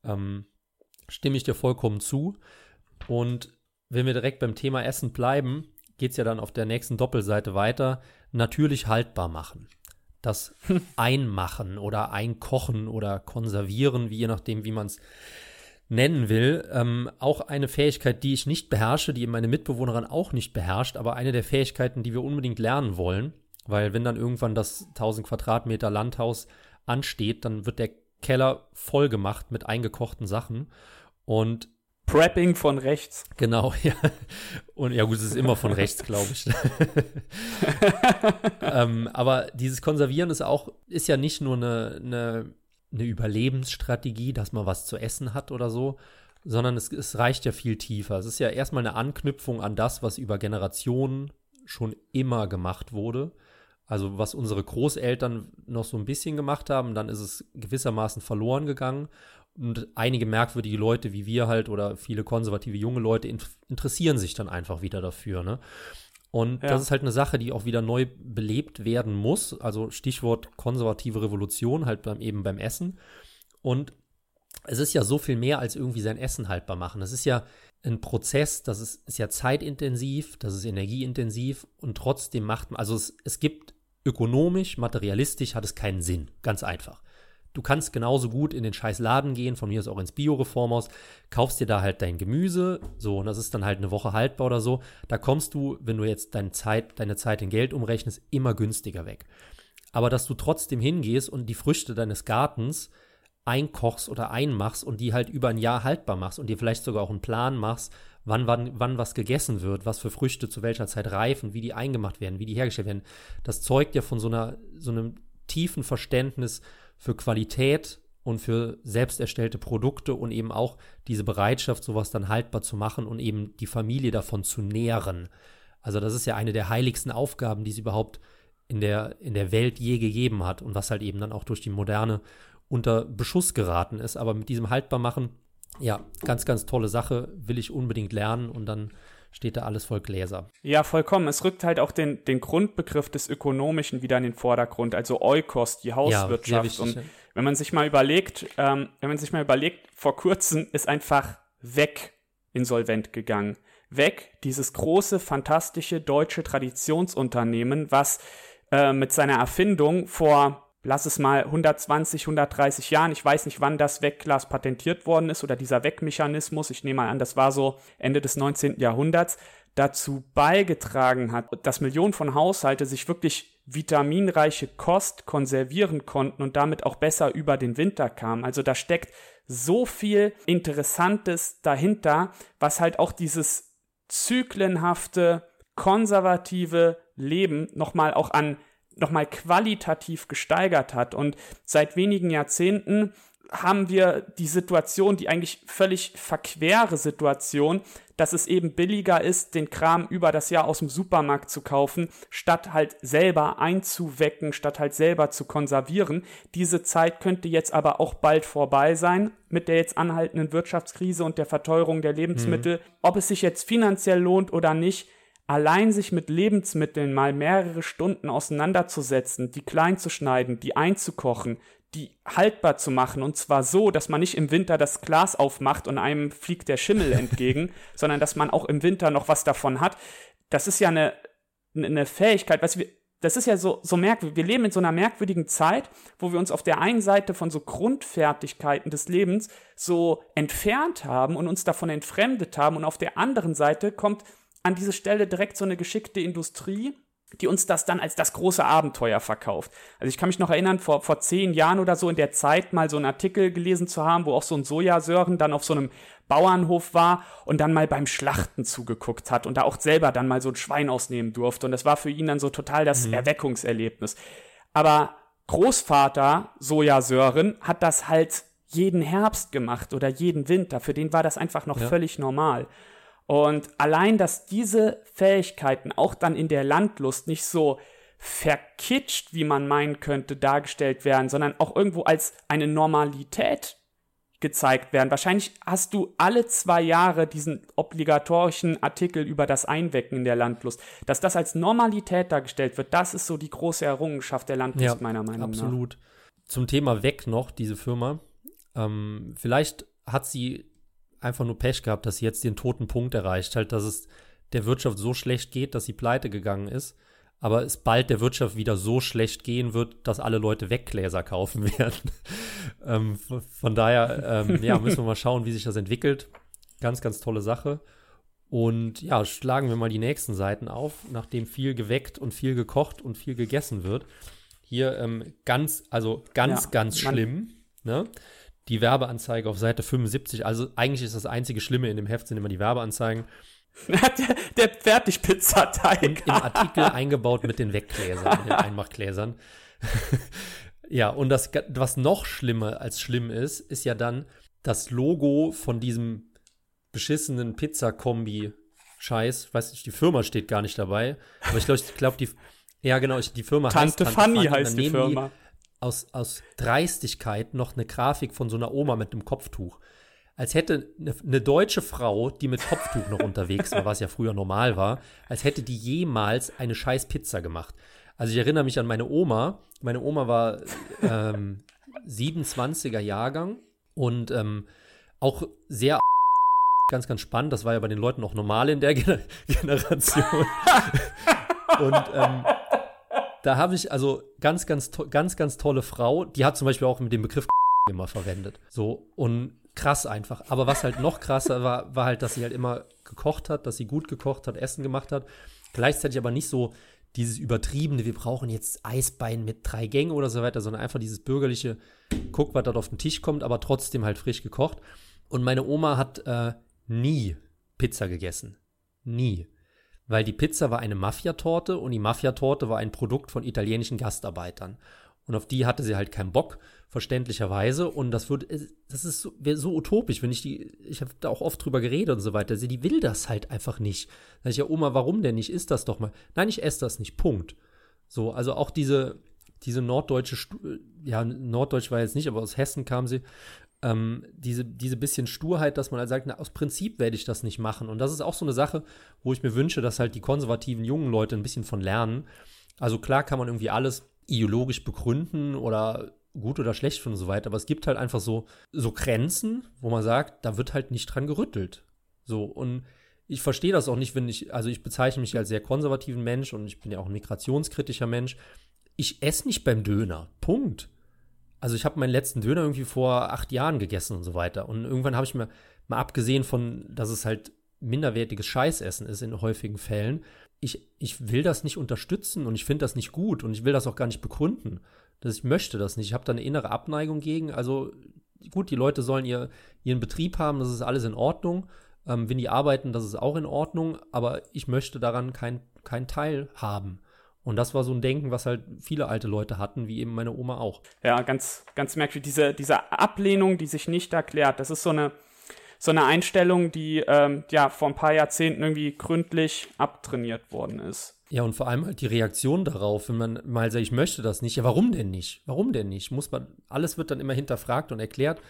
Ähm, stimme ich dir vollkommen zu. Und wenn wir direkt beim Thema Essen bleiben, geht es ja dann auf der nächsten Doppelseite weiter. Natürlich haltbar machen. Das Einmachen oder Einkochen oder Konservieren, wie je nachdem, wie man es nennen will. Ähm, auch eine Fähigkeit, die ich nicht beherrsche, die meine Mitbewohnerin auch nicht beherrscht, aber eine der Fähigkeiten, die wir unbedingt lernen wollen. Weil wenn dann irgendwann das 1000 Quadratmeter Landhaus ansteht, dann wird der Keller voll gemacht mit eingekochten Sachen. Und Prepping von rechts. Genau, ja. Und ja, gut, es ist immer von rechts, glaube ich. ähm, aber dieses Konservieren ist auch, ist ja nicht nur eine, eine eine Überlebensstrategie, dass man was zu essen hat oder so, sondern es, es reicht ja viel tiefer. Es ist ja erstmal eine Anknüpfung an das, was über Generationen schon immer gemacht wurde. Also was unsere Großeltern noch so ein bisschen gemacht haben, dann ist es gewissermaßen verloren gegangen. Und einige merkwürdige Leute wie wir halt oder viele konservative junge Leute interessieren sich dann einfach wieder dafür. Ne? Und ja. das ist halt eine Sache, die auch wieder neu belebt werden muss. Also Stichwort konservative Revolution, halt beim, eben beim Essen. Und es ist ja so viel mehr als irgendwie sein Essen haltbar machen. Das ist ja ein Prozess, das ist, ist ja zeitintensiv, das ist energieintensiv und trotzdem macht man, also es, es gibt ökonomisch, materialistisch hat es keinen Sinn. Ganz einfach. Du kannst genauso gut in den scheiß Laden gehen, von mir aus auch ins Bio-Reformhaus, kaufst dir da halt dein Gemüse, so, und das ist dann halt eine Woche haltbar oder so. Da kommst du, wenn du jetzt deine Zeit, deine Zeit in Geld umrechnest, immer günstiger weg. Aber dass du trotzdem hingehst und die Früchte deines Gartens einkochst oder einmachst und die halt über ein Jahr haltbar machst und dir vielleicht sogar auch einen Plan machst, wann, wann, wann was gegessen wird, was für Früchte zu welcher Zeit reifen, wie die eingemacht werden, wie die hergestellt werden. Das zeugt ja von so einer, so einem tiefen Verständnis für Qualität und für selbst erstellte Produkte und eben auch diese Bereitschaft, sowas dann haltbar zu machen und eben die Familie davon zu nähren. Also das ist ja eine der heiligsten Aufgaben, die es überhaupt in der, in der Welt je gegeben hat und was halt eben dann auch durch die Moderne unter Beschuss geraten ist. Aber mit diesem Haltbarmachen, ja, ganz, ganz tolle Sache, will ich unbedingt lernen und dann steht da alles voll Gläser. Ja, vollkommen. Es rückt halt auch den, den Grundbegriff des Ökonomischen wieder in den Vordergrund, also Eukos, die Hauswirtschaft. Ja, wichtig, und ja. wenn man sich mal überlegt, ähm, wenn man sich mal überlegt, vor kurzem ist einfach weg insolvent gegangen. Weg dieses große, fantastische deutsche Traditionsunternehmen, was äh, mit seiner Erfindung vor lass es mal 120, 130 Jahren, ich weiß nicht, wann das Wegglas patentiert worden ist oder dieser Wegmechanismus, ich nehme mal an, das war so Ende des 19. Jahrhunderts, dazu beigetragen hat, dass Millionen von Haushalte sich wirklich vitaminreiche Kost konservieren konnten und damit auch besser über den Winter kamen. Also da steckt so viel Interessantes dahinter, was halt auch dieses zyklenhafte, konservative Leben nochmal auch an nochmal qualitativ gesteigert hat. Und seit wenigen Jahrzehnten haben wir die Situation, die eigentlich völlig verquere Situation, dass es eben billiger ist, den Kram über das Jahr aus dem Supermarkt zu kaufen, statt halt selber einzuwecken, statt halt selber zu konservieren. Diese Zeit könnte jetzt aber auch bald vorbei sein mit der jetzt anhaltenden Wirtschaftskrise und der Verteuerung der Lebensmittel. Mhm. Ob es sich jetzt finanziell lohnt oder nicht, allein sich mit Lebensmitteln mal mehrere Stunden auseinanderzusetzen, die klein zu schneiden, die einzukochen, die haltbar zu machen und zwar so, dass man nicht im Winter das Glas aufmacht und einem fliegt der Schimmel entgegen, sondern dass man auch im Winter noch was davon hat. Das ist ja eine, eine Fähigkeit, was wir, das ist ja so, so merkwürdig. Wir leben in so einer merkwürdigen Zeit, wo wir uns auf der einen Seite von so Grundfertigkeiten des Lebens so entfernt haben und uns davon entfremdet haben und auf der anderen Seite kommt an diese Stelle direkt so eine geschickte Industrie, die uns das dann als das große Abenteuer verkauft. Also ich kann mich noch erinnern, vor, vor zehn Jahren oder so in der Zeit mal so einen Artikel gelesen zu haben, wo auch so ein Sojasören dann auf so einem Bauernhof war und dann mal beim Schlachten zugeguckt hat und da auch selber dann mal so ein Schwein ausnehmen durfte. Und das war für ihn dann so total das mhm. Erweckungserlebnis. Aber Großvater Sojasören hat das halt jeden Herbst gemacht oder jeden Winter. Für den war das einfach noch ja. völlig normal. Und allein, dass diese Fähigkeiten auch dann in der Landlust nicht so verkitscht, wie man meinen könnte, dargestellt werden, sondern auch irgendwo als eine Normalität gezeigt werden. Wahrscheinlich hast du alle zwei Jahre diesen obligatorischen Artikel über das Einwecken in der Landlust. Dass das als Normalität dargestellt wird, das ist so die große Errungenschaft der Landlust, ja, meiner Meinung absolut. nach. Absolut. Zum Thema Weg noch, diese Firma. Ähm, vielleicht hat sie einfach nur Pech gehabt, dass sie jetzt den toten Punkt erreicht, halt, dass es der Wirtschaft so schlecht geht, dass sie pleite gegangen ist, aber es bald der Wirtschaft wieder so schlecht gehen wird, dass alle Leute Weggläser kaufen werden. ähm, von daher, ähm, ja, müssen wir mal schauen, wie sich das entwickelt. Ganz, ganz tolle Sache. Und ja, schlagen wir mal die nächsten Seiten auf, nachdem viel geweckt und viel gekocht und viel gegessen wird. Hier ähm, ganz, also ganz, ja, ganz schlimm. Ne? Die Werbeanzeige auf Seite 75. Also eigentlich ist das einzige Schlimme in dem Heft sind immer die Werbeanzeigen. der, der Fertigpizzateig. Und im Artikel eingebaut mit den Weggläsern, mit den Einmachgläsern. ja, und das, was noch schlimmer als schlimm ist, ist ja dann das Logo von diesem beschissenen Pizza-Kombi. Scheiß, weiß nicht, die Firma steht gar nicht dabei. Aber ich glaube, ich glaube, die, ja genau, die Firma Tante heißt Tante Fanny. Fanny heißt die Firma. Die, aus, aus Dreistigkeit noch eine Grafik von so einer Oma mit einem Kopftuch. Als hätte eine, eine deutsche Frau, die mit Kopftuch noch unterwegs war, was ja früher normal war, als hätte die jemals eine scheiß Pizza gemacht. Also ich erinnere mich an meine Oma. Meine Oma war ähm, 27er Jahrgang und ähm, auch sehr ganz, ganz spannend. Das war ja bei den Leuten auch normal in der Gen Generation. und ähm, da habe ich also ganz, ganz, ganz, ganz tolle Frau, die hat zum Beispiel auch mit dem Begriff immer verwendet. So, und krass einfach. Aber was halt noch krasser war, war halt, dass sie halt immer gekocht hat, dass sie gut gekocht hat, Essen gemacht hat. Gleichzeitig aber nicht so dieses übertriebene, wir brauchen jetzt Eisbein mit drei Gängen oder so weiter, sondern einfach dieses bürgerliche, guck, was dort auf den Tisch kommt, aber trotzdem halt frisch gekocht. Und meine Oma hat äh, nie Pizza gegessen. Nie weil die Pizza war eine Mafiatorte und die Mafiatorte war ein Produkt von italienischen Gastarbeitern. Und auf die hatte sie halt keinen Bock, verständlicherweise. Und das wird, das ist so, so utopisch, wenn ich die, ich habe da auch oft drüber geredet und so weiter. Sie, die will das halt einfach nicht. Da ich ja, Oma, warum denn nicht? Isst das doch mal. Nein, ich esse das nicht. Punkt. So, also auch diese, diese norddeutsche, ja, norddeutsch war jetzt nicht, aber aus Hessen kam sie, ähm, diese, diese bisschen Sturheit, dass man halt sagt, na, aus Prinzip werde ich das nicht machen. Und das ist auch so eine Sache, wo ich mir wünsche, dass halt die konservativen jungen Leute ein bisschen von lernen. Also klar kann man irgendwie alles ideologisch begründen oder gut oder schlecht finden und so weiter, aber es gibt halt einfach so, so Grenzen, wo man sagt, da wird halt nicht dran gerüttelt. So, und ich verstehe das auch nicht, wenn ich, also ich bezeichne mich als sehr konservativen Mensch und ich bin ja auch ein migrationskritischer Mensch. Ich esse nicht beim Döner. Punkt also ich habe meinen letzten Döner irgendwie vor acht Jahren gegessen und so weiter. Und irgendwann habe ich mir mal abgesehen von, dass es halt minderwertiges Scheißessen ist in häufigen Fällen, ich, ich will das nicht unterstützen und ich finde das nicht gut und ich will das auch gar nicht begründen. Das, ich möchte das nicht. Ich habe da eine innere Abneigung gegen. Also gut, die Leute sollen ihr, ihren Betrieb haben, das ist alles in Ordnung. Ähm, wenn die arbeiten, das ist auch in Ordnung, aber ich möchte daran keinen kein Teil haben. Und das war so ein Denken, was halt viele alte Leute hatten, wie eben meine Oma auch. Ja, ganz, ganz merkwürdig. Diese, diese Ablehnung, die sich nicht erklärt, das ist so eine, so eine Einstellung, die ähm, ja vor ein paar Jahrzehnten irgendwie gründlich abtrainiert worden ist. Ja, und vor allem halt die Reaktion darauf, wenn man mal sagt, ich möchte das nicht. Ja, warum denn nicht? Warum denn nicht? Muss man, alles wird dann immer hinterfragt und erklärt.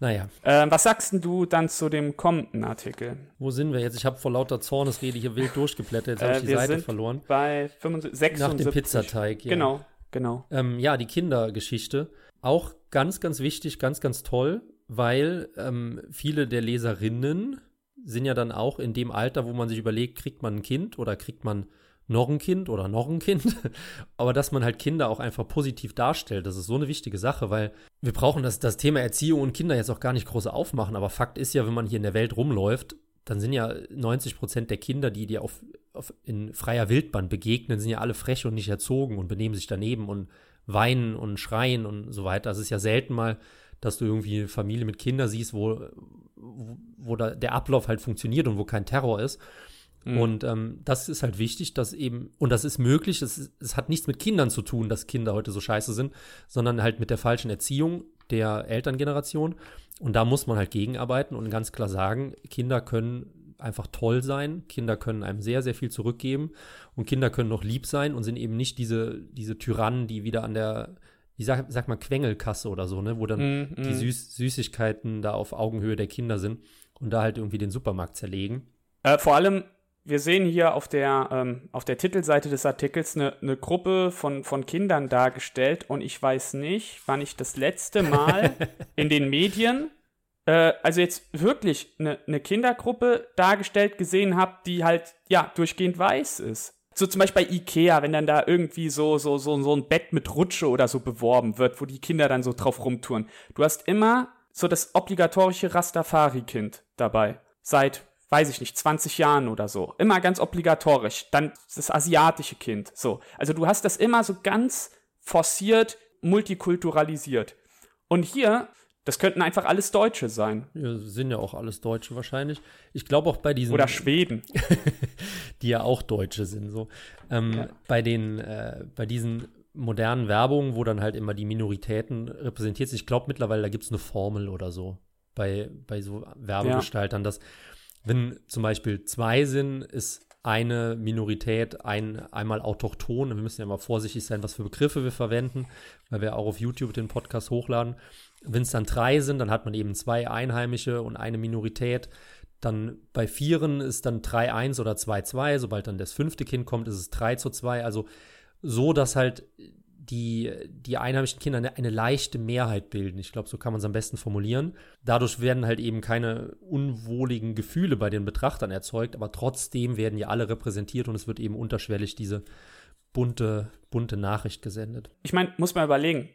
Naja. Äh, was sagst du dann zu dem kommenden Artikel? Wo sind wir jetzt? Ich habe vor lauter Zornesrede hier wild durchgeblättert. Jetzt habe ich die Seite verloren. Bei 75, 76. Nach dem Pizzateig, ja. Genau, genau. Ähm, ja, die Kindergeschichte. Auch ganz, ganz wichtig, ganz, ganz toll, weil ähm, viele der Leserinnen sind ja dann auch in dem Alter, wo man sich überlegt, kriegt man ein Kind oder kriegt man noch ein Kind oder noch ein Kind, aber dass man halt Kinder auch einfach positiv darstellt, das ist so eine wichtige Sache, weil wir brauchen das, das Thema Erziehung und Kinder jetzt auch gar nicht groß aufmachen, aber Fakt ist ja, wenn man hier in der Welt rumläuft, dann sind ja 90 Prozent der Kinder, die dir auf, auf, in freier Wildbahn begegnen, sind ja alle frech und nicht erzogen und benehmen sich daneben und weinen und schreien und so weiter. Es ist ja selten mal, dass du irgendwie eine Familie mit Kindern siehst, wo, wo, wo der Ablauf halt funktioniert und wo kein Terror ist. Mhm. Und ähm, das ist halt wichtig, dass eben, und das ist möglich, es, es hat nichts mit Kindern zu tun, dass Kinder heute so scheiße sind, sondern halt mit der falschen Erziehung der Elterngeneration. Und da muss man halt gegenarbeiten und ganz klar sagen, Kinder können einfach toll sein, Kinder können einem sehr, sehr viel zurückgeben und Kinder können noch lieb sein und sind eben nicht diese, diese Tyrannen, die wieder an der, wie sag, sag mal, Quengelkasse oder so, ne, wo dann mm, mm. die Süß Süßigkeiten da auf Augenhöhe der Kinder sind und da halt irgendwie den Supermarkt zerlegen. Äh, vor allem wir sehen hier auf der, ähm, auf der Titelseite des Artikels eine, eine Gruppe von, von Kindern dargestellt und ich weiß nicht, wann ich das letzte Mal in den Medien, äh, also jetzt wirklich eine, eine Kindergruppe dargestellt gesehen habe, die halt, ja, durchgehend weiß ist. So zum Beispiel bei Ikea, wenn dann da irgendwie so, so, so, so ein Bett mit Rutsche oder so beworben wird, wo die Kinder dann so drauf rumtouren. Du hast immer so das obligatorische Rastafari-Kind dabei. Seit weiß ich nicht, 20 Jahren oder so. Immer ganz obligatorisch. Dann das asiatische Kind. So. Also du hast das immer so ganz forciert, multikulturalisiert. Und hier, das könnten einfach alles Deutsche sein. Ja, sind ja auch alles Deutsche wahrscheinlich. Ich glaube auch bei diesen. Oder Schweden. die ja auch Deutsche sind. So. Ähm, ja. Bei den, äh, bei diesen modernen Werbungen, wo dann halt immer die Minoritäten repräsentiert sind. Ich glaube mittlerweile, da gibt es eine Formel oder so bei, bei so Werbegestaltern, ja. dass wenn zum Beispiel zwei sind, ist eine Minorität ein, einmal autochton. Wir müssen ja mal vorsichtig sein, was für Begriffe wir verwenden, weil wir auch auf YouTube den Podcast hochladen. Wenn es dann drei sind, dann hat man eben zwei Einheimische und eine Minorität. Dann bei Vieren ist dann 3-1 oder 2-2. Sobald dann das fünfte Kind kommt, ist es 3 zu 2. Also so, dass halt die, die einheimischen Kinder eine, eine leichte Mehrheit bilden. Ich glaube, so kann man es am besten formulieren. Dadurch werden halt eben keine unwohligen Gefühle bei den Betrachtern erzeugt, aber trotzdem werden ja alle repräsentiert und es wird eben unterschwellig diese bunte, bunte Nachricht gesendet. Ich meine, muss man überlegen,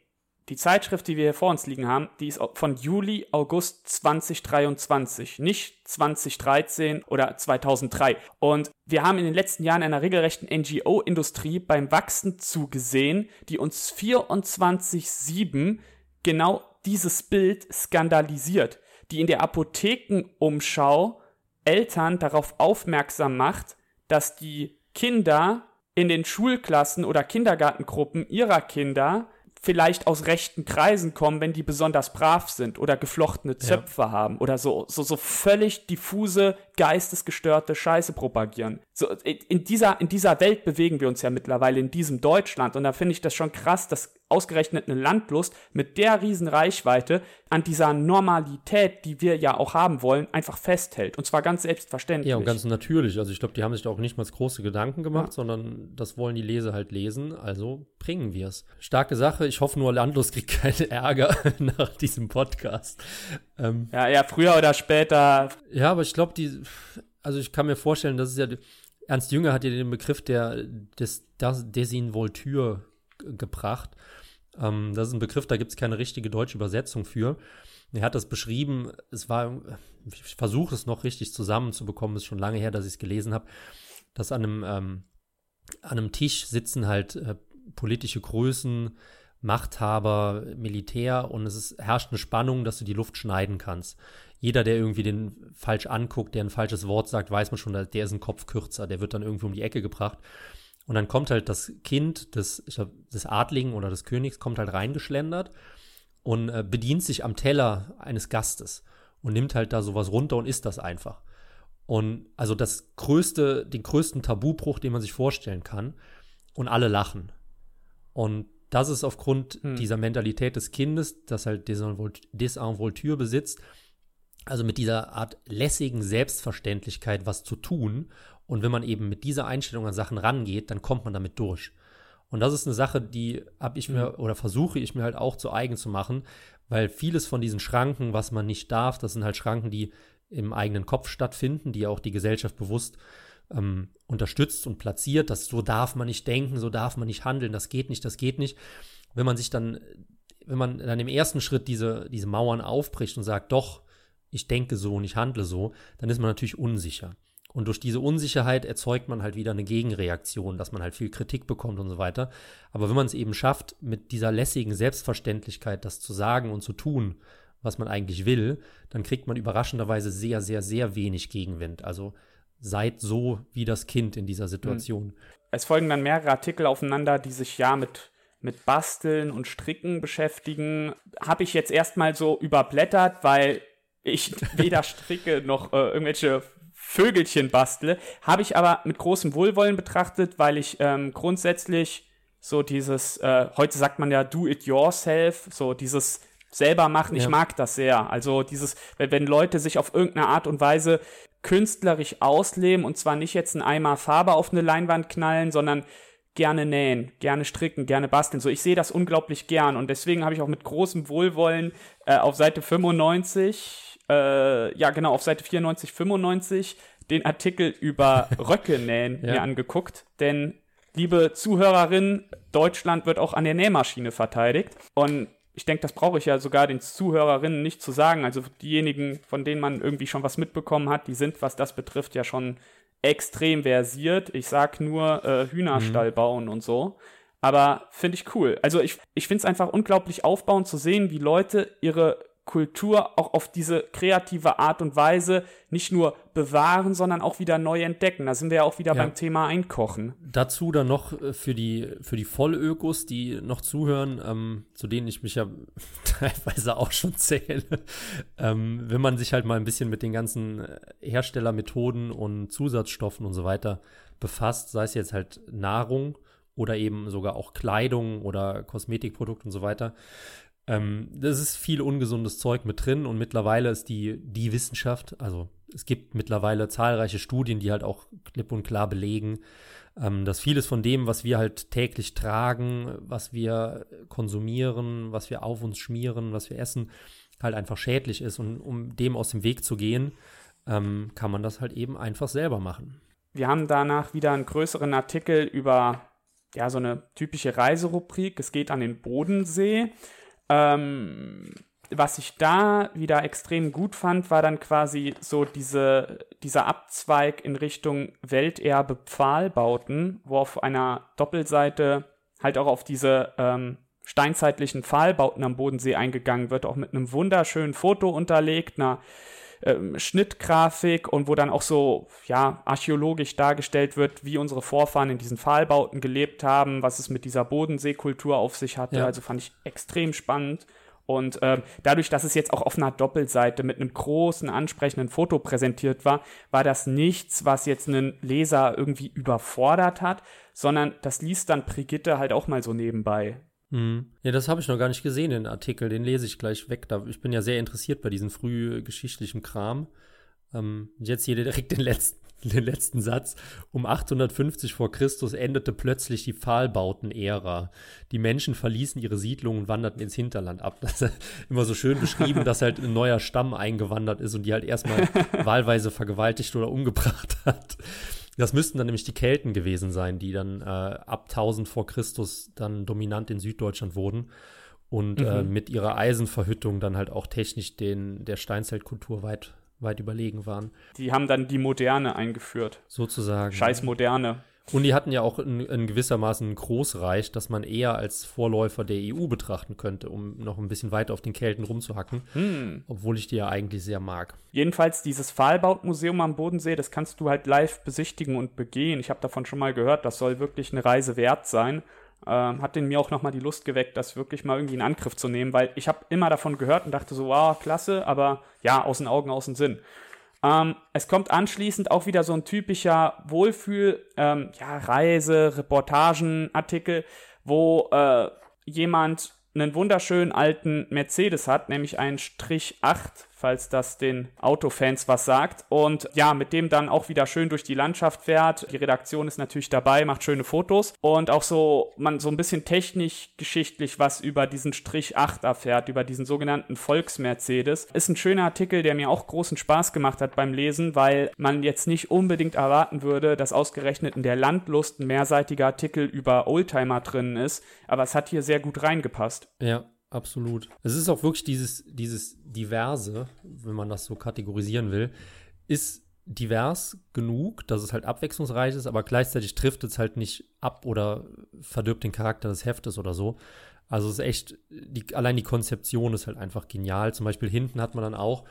die Zeitschrift, die wir hier vor uns liegen haben, die ist von Juli, August 2023, nicht 2013 oder 2003. Und wir haben in den letzten Jahren einer regelrechten NGO-Industrie beim Wachsen zugesehen, die uns 24-7 genau dieses Bild skandalisiert, die in der Apothekenumschau Eltern darauf aufmerksam macht, dass die Kinder in den Schulklassen oder Kindergartengruppen ihrer Kinder vielleicht aus rechten Kreisen kommen, wenn die besonders brav sind oder geflochtene Zöpfe ja. haben oder so, so, so völlig diffuse, geistesgestörte Scheiße propagieren. So, in dieser, in dieser Welt bewegen wir uns ja mittlerweile, in diesem Deutschland. Und da finde ich das schon krass, dass ausgerechnet eine Landlust mit der riesen Reichweite an dieser Normalität, die wir ja auch haben wollen, einfach festhält. Und zwar ganz selbstverständlich. Ja, und ganz natürlich. Also ich glaube, die haben sich da auch nicht mal große Gedanken gemacht, ja. sondern das wollen die Leser halt lesen. Also bringen wir es. Starke Sache. Ich hoffe nur, Landlust kriegt keinen Ärger nach diesem Podcast. Ähm, ja, ja, früher oder später. Ja, aber ich glaube, die, also ich kann mir vorstellen, das ist ja, Ernst Jünger hat ja den Begriff der, des, das Desinvolture gebracht. Ähm, das ist ein Begriff, da gibt es keine richtige deutsche Übersetzung für. Er hat das beschrieben, es war, ich versuche es noch richtig zusammenzubekommen, ist schon lange her, dass ich es gelesen habe, dass an einem, ähm, an einem Tisch sitzen halt äh, politische Größen, Machthaber, Militär und es ist, herrscht eine Spannung, dass du die Luft schneiden kannst. Jeder, der irgendwie den falsch anguckt, der ein falsches Wort sagt, weiß man schon, der ist ein Kopf kürzer, der wird dann irgendwie um die Ecke gebracht. Und dann kommt halt das Kind des, glaub, des Adligen oder des Königs, kommt halt reingeschlendert und äh, bedient sich am Teller eines Gastes und nimmt halt da sowas runter und isst das einfach. Und also das größte, den größten Tabubruch, den man sich vorstellen kann. Und alle lachen. Und das ist aufgrund hm. dieser Mentalität des Kindes, das halt Desinvolture besitzt, also mit dieser Art lässigen Selbstverständlichkeit was zu tun. Und wenn man eben mit dieser Einstellung an Sachen rangeht, dann kommt man damit durch. Und das ist eine Sache, die habe ich mir hm. oder versuche ich mir halt auch zu eigen zu machen, weil vieles von diesen Schranken, was man nicht darf, das sind halt Schranken, die im eigenen Kopf stattfinden, die auch die Gesellschaft bewusst ähm, unterstützt und platziert, dass so darf man nicht denken, so darf man nicht handeln, das geht nicht, das geht nicht. Wenn man sich dann, wenn man dann im ersten Schritt diese, diese Mauern aufbricht und sagt, doch, ich denke so und ich handle so, dann ist man natürlich unsicher. Und durch diese Unsicherheit erzeugt man halt wieder eine Gegenreaktion, dass man halt viel Kritik bekommt und so weiter. Aber wenn man es eben schafft, mit dieser lässigen Selbstverständlichkeit das zu sagen und zu tun, was man eigentlich will, dann kriegt man überraschenderweise sehr, sehr, sehr wenig Gegenwind. Also seid so wie das Kind in dieser Situation. Es folgen dann mehrere Artikel aufeinander, die sich ja mit, mit Basteln und Stricken beschäftigen. Habe ich jetzt erstmal so überblättert, weil ich weder stricke noch äh, irgendwelche Vögelchen bastle. Habe ich aber mit großem Wohlwollen betrachtet, weil ich ähm, grundsätzlich so dieses, äh, heute sagt man ja do it yourself, so dieses selber machen. Ja. Ich mag das sehr. Also dieses, wenn, wenn Leute sich auf irgendeine Art und Weise künstlerisch ausleben und zwar nicht jetzt ein Eimer Farbe auf eine Leinwand knallen, sondern gerne nähen, gerne stricken, gerne basteln. So, ich sehe das unglaublich gern und deswegen habe ich auch mit großem Wohlwollen äh, auf Seite 95, äh, ja genau, auf Seite 94, 95 den Artikel über Röcke nähen ja. mir angeguckt, denn liebe Zuhörerinnen, Deutschland wird auch an der Nähmaschine verteidigt und ich denke, das brauche ich ja sogar den Zuhörerinnen nicht zu sagen. Also diejenigen, von denen man irgendwie schon was mitbekommen hat, die sind, was das betrifft, ja schon extrem versiert. Ich sag nur äh, Hühnerstall mhm. bauen und so. Aber finde ich cool. Also ich, ich finde es einfach unglaublich aufbauend zu sehen, wie Leute ihre Kultur auch auf diese kreative Art und Weise nicht nur bewahren, sondern auch wieder neu entdecken. Da sind wir ja auch wieder ja. beim Thema Einkochen. Dazu dann noch äh, für die, für die Vollökos, die noch zuhören, ähm, zu denen ich mich ja teilweise auch schon zähle. Ähm, wenn man sich halt mal ein bisschen mit den ganzen äh, Herstellermethoden und Zusatzstoffen und so weiter befasst, sei es jetzt halt Nahrung oder eben sogar auch Kleidung oder Kosmetikprodukte und so weiter, ähm, das ist viel ungesundes Zeug mit drin und mittlerweile ist die, die Wissenschaft, also es gibt mittlerweile zahlreiche Studien, die halt auch klipp und klar belegen, ähm, dass vieles von dem, was wir halt täglich tragen, was wir konsumieren, was wir auf uns schmieren, was wir essen, halt einfach schädlich ist. Und um dem aus dem Weg zu gehen, ähm, kann man das halt eben einfach selber machen. Wir haben danach wieder einen größeren Artikel über ja, so eine typische Reiserubrik. Es geht an den Bodensee. Ähm, was ich da wieder extrem gut fand, war dann quasi so diese, dieser Abzweig in Richtung Welterbe Pfahlbauten, wo auf einer Doppelseite halt auch auf diese ähm, steinzeitlichen Pfahlbauten am Bodensee eingegangen wird, auch mit einem wunderschönen Foto unterlegt, einer ähm, Schnittgrafik und wo dann auch so, ja, archäologisch dargestellt wird, wie unsere Vorfahren in diesen Pfahlbauten gelebt haben, was es mit dieser Bodenseekultur auf sich hatte. Ja. Also fand ich extrem spannend. Und äh, dadurch, dass es jetzt auch auf einer Doppelseite mit einem großen, ansprechenden Foto präsentiert war, war das nichts, was jetzt einen Leser irgendwie überfordert hat, sondern das liest dann Brigitte halt auch mal so nebenbei. Mhm. Ja, das habe ich noch gar nicht gesehen, den Artikel. Den lese ich gleich weg. Da, ich bin ja sehr interessiert bei diesem frühgeschichtlichen Kram. Ähm, jetzt hier direkt den letzten, den letzten Satz. Um 850 vor Christus endete plötzlich die Pfahlbauten-Ära. Die Menschen verließen ihre Siedlungen und wanderten ins Hinterland ab. Das ist immer so schön beschrieben, dass halt ein neuer Stamm eingewandert ist und die halt erstmal wahlweise vergewaltigt oder umgebracht hat. Das müssten dann nämlich die Kelten gewesen sein, die dann äh, ab 1000 vor Christus dann dominant in Süddeutschland wurden und äh, mhm. äh, mit ihrer Eisenverhüttung dann halt auch technisch den, der Steinzeitkultur weit, weit überlegen waren. Die haben dann die Moderne eingeführt. Sozusagen. Scheiß Moderne. Und die hatten ja auch in, in gewissermaßen ein Großreich, das man eher als Vorläufer der EU betrachten könnte, um noch ein bisschen weiter auf den Kelten rumzuhacken. Hm. Obwohl ich die ja eigentlich sehr mag. Jedenfalls dieses Pfahlbautmuseum am Bodensee, das kannst du halt live besichtigen und begehen. Ich habe davon schon mal gehört, das soll wirklich eine Reise wert sein. Ähm, hat in mir auch nochmal die Lust geweckt, das wirklich mal irgendwie in Angriff zu nehmen, weil ich habe immer davon gehört und dachte so, wow, klasse, aber ja, aus den Augen, aus dem Sinn. Ähm, es kommt anschließend auch wieder so ein typischer Wohlfühl, ähm, ja, Reise, Reportagenartikel, wo äh, jemand einen wunderschönen alten Mercedes hat, nämlich einen Strich 8 falls das den Autofans was sagt. Und ja, mit dem dann auch wieder schön durch die Landschaft fährt. Die Redaktion ist natürlich dabei, macht schöne Fotos und auch so, man so ein bisschen technisch geschichtlich was über diesen Strich 8 erfährt, über diesen sogenannten Volksmercedes. Ist ein schöner Artikel, der mir auch großen Spaß gemacht hat beim Lesen, weil man jetzt nicht unbedingt erwarten würde, dass ausgerechnet in der Landlust ein mehrseitiger Artikel über Oldtimer drin ist. Aber es hat hier sehr gut reingepasst. Ja, absolut. Es ist auch wirklich dieses, dieses Diverse, wenn man das so kategorisieren will, ist divers genug, dass es halt abwechslungsreich ist, aber gleichzeitig trifft es halt nicht ab oder verdirbt den Charakter des Heftes oder so. Also es ist echt, die, allein die Konzeption ist halt einfach genial. Zum Beispiel hinten hat man dann auch,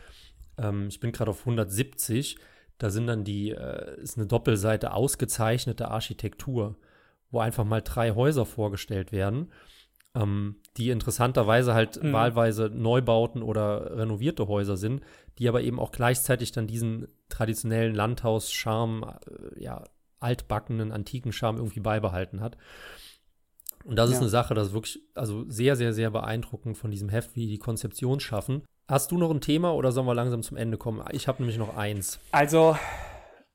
ähm, ich bin gerade auf 170, da sind dann die, äh, ist eine Doppelseite ausgezeichnete Architektur, wo einfach mal drei Häuser vorgestellt werden ähm, die interessanterweise halt mhm. wahlweise Neubauten oder renovierte Häuser sind, die aber eben auch gleichzeitig dann diesen traditionellen Landhaus-Charme, äh, ja, altbackenen, antiken Charme irgendwie beibehalten hat. Und das ja. ist eine Sache, das ist wirklich, also sehr, sehr, sehr beeindruckend von diesem Heft, wie die Konzeption schaffen. Hast du noch ein Thema oder sollen wir langsam zum Ende kommen? Ich habe nämlich noch eins. Also,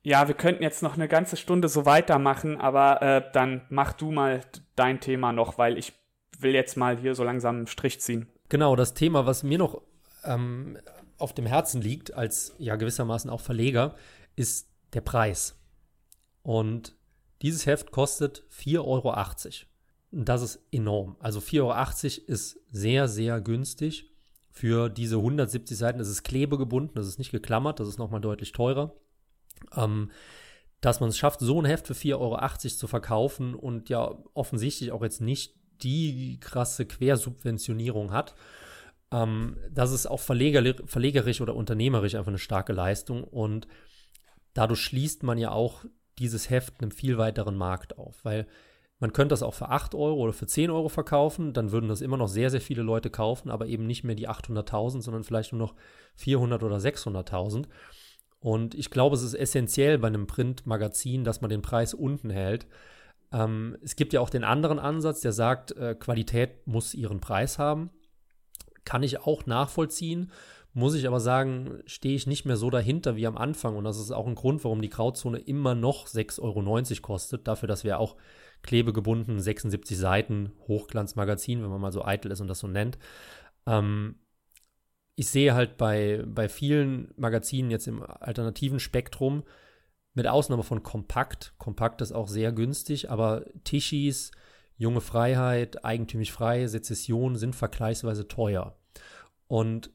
ja, wir könnten jetzt noch eine ganze Stunde so weitermachen, aber äh, dann mach du mal dein Thema noch, weil ich will jetzt mal hier so langsam einen Strich ziehen. Genau, das Thema, was mir noch ähm, auf dem Herzen liegt, als ja gewissermaßen auch Verleger, ist der Preis. Und dieses Heft kostet 4,80 Euro. Und das ist enorm. Also 4,80 Euro ist sehr, sehr günstig. Für diese 170 Seiten ist es klebegebunden, das ist nicht geklammert, das ist nochmal deutlich teurer. Ähm, dass man es schafft, so ein Heft für 4,80 Euro zu verkaufen und ja offensichtlich auch jetzt nicht die krasse Quersubventionierung hat. Ähm, das ist auch verleger, verlegerisch oder unternehmerisch einfach eine starke Leistung und dadurch schließt man ja auch dieses Heft einem viel weiteren Markt auf, weil man könnte das auch für 8 Euro oder für 10 Euro verkaufen, dann würden das immer noch sehr, sehr viele Leute kaufen, aber eben nicht mehr die 800.000, sondern vielleicht nur noch 400 oder 600.000. Und ich glaube, es ist essentiell bei einem Printmagazin, dass man den Preis unten hält, ähm, es gibt ja auch den anderen Ansatz, der sagt, äh, Qualität muss ihren Preis haben. Kann ich auch nachvollziehen, muss ich aber sagen, stehe ich nicht mehr so dahinter wie am Anfang. Und das ist auch ein Grund, warum die Grauzone immer noch 6,90 Euro kostet. Dafür, dass wir auch klebegebunden 76 Seiten Hochglanzmagazin, wenn man mal so eitel ist und das so nennt. Ähm, ich sehe halt bei, bei vielen Magazinen jetzt im alternativen Spektrum, mit Ausnahme von Kompakt. Kompakt ist auch sehr günstig, aber Tischis, Junge Freiheit, Eigentümlich Frei, Sezession sind vergleichsweise teuer. Und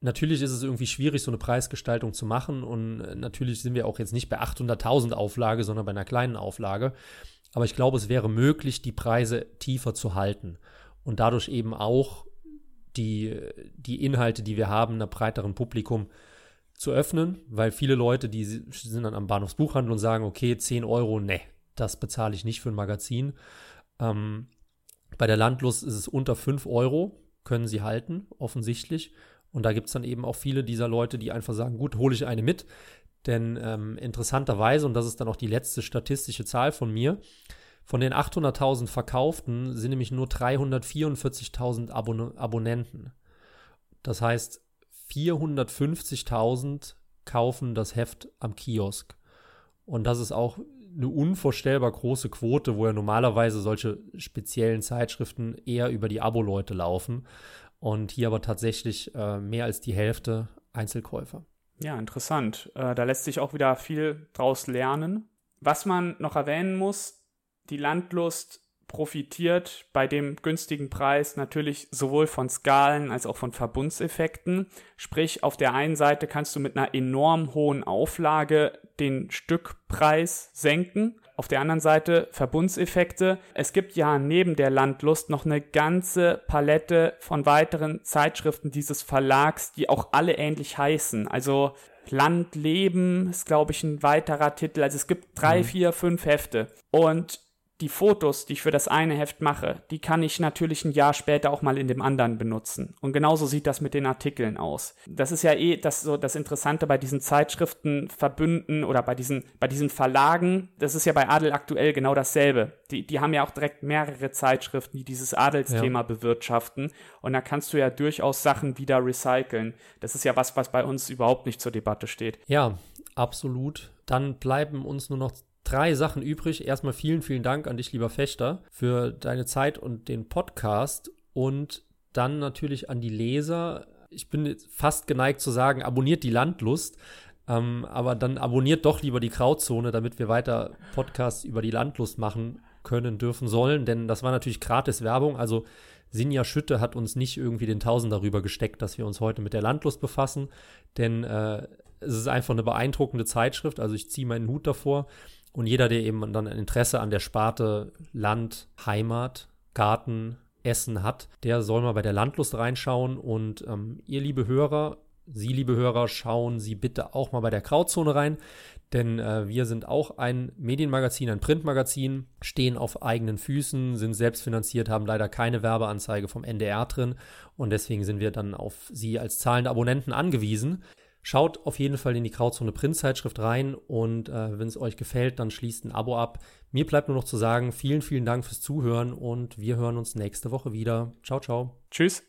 natürlich ist es irgendwie schwierig, so eine Preisgestaltung zu machen. Und natürlich sind wir auch jetzt nicht bei 800.000 Auflage, sondern bei einer kleinen Auflage. Aber ich glaube, es wäre möglich, die Preise tiefer zu halten und dadurch eben auch die, die Inhalte, die wir haben, einer breiteren Publikum zu öffnen, weil viele Leute, die sind dann am Bahnhofsbuchhandel und sagen, okay, 10 Euro, ne, das bezahle ich nicht für ein Magazin. Ähm, bei der Landlust ist es unter 5 Euro, können sie halten, offensichtlich. Und da gibt es dann eben auch viele dieser Leute, die einfach sagen, gut, hole ich eine mit. Denn ähm, interessanterweise, und das ist dann auch die letzte statistische Zahl von mir, von den 800.000 Verkauften sind nämlich nur 344.000 Abon Abonnenten. Das heißt, 450.000 kaufen das Heft am Kiosk. Und das ist auch eine unvorstellbar große Quote, wo ja normalerweise solche speziellen Zeitschriften eher über die Abo-Leute laufen. Und hier aber tatsächlich äh, mehr als die Hälfte Einzelkäufer. Ja, interessant. Äh, da lässt sich auch wieder viel draus lernen. Was man noch erwähnen muss, die Landlust profitiert bei dem günstigen Preis natürlich sowohl von Skalen als auch von Verbundseffekten. Sprich, auf der einen Seite kannst du mit einer enorm hohen Auflage den Stückpreis senken. Auf der anderen Seite Verbundseffekte. Es gibt ja neben der Landlust noch eine ganze Palette von weiteren Zeitschriften dieses Verlags, die auch alle ähnlich heißen. Also Landleben ist, glaube ich, ein weiterer Titel. Also es gibt drei, mhm. vier, fünf Hefte. Und die Fotos, die ich für das eine Heft mache, die kann ich natürlich ein Jahr später auch mal in dem anderen benutzen. Und genauso sieht das mit den Artikeln aus. Das ist ja eh das so das Interessante bei diesen Zeitschriftenverbünden oder bei diesen bei diesen Verlagen. Das ist ja bei Adel aktuell genau dasselbe. Die die haben ja auch direkt mehrere Zeitschriften, die dieses Adelsthema ja. bewirtschaften. Und da kannst du ja durchaus Sachen wieder recyceln. Das ist ja was, was bei uns überhaupt nicht zur Debatte steht. Ja, absolut. Dann bleiben uns nur noch drei Sachen übrig. Erstmal vielen, vielen Dank an dich, lieber Fechter, für deine Zeit und den Podcast. Und dann natürlich an die Leser. Ich bin fast geneigt zu sagen, abonniert die Landlust. Ähm, aber dann abonniert doch lieber die Krauzone, damit wir weiter Podcasts über die Landlust machen können, dürfen, sollen. Denn das war natürlich gratis Werbung. Also Sinja Schütte hat uns nicht irgendwie den Tausend darüber gesteckt, dass wir uns heute mit der Landlust befassen. Denn äh, es ist einfach eine beeindruckende Zeitschrift. Also ich ziehe meinen Hut davor. Und jeder, der eben dann ein Interesse an der Sparte Land, Heimat, Garten, Essen hat, der soll mal bei der Landlust reinschauen. Und ähm, ihr, liebe Hörer, Sie, liebe Hörer, schauen Sie bitte auch mal bei der Krautzone rein, denn äh, wir sind auch ein Medienmagazin, ein Printmagazin, stehen auf eigenen Füßen, sind selbstfinanziert, haben leider keine Werbeanzeige vom NDR drin und deswegen sind wir dann auf Sie als zahlende Abonnenten angewiesen. Schaut auf jeden Fall in die Grauzone Printzeitschrift rein und äh, wenn es euch gefällt, dann schließt ein Abo ab. Mir bleibt nur noch zu sagen, vielen, vielen Dank fürs Zuhören und wir hören uns nächste Woche wieder. Ciao, ciao. Tschüss.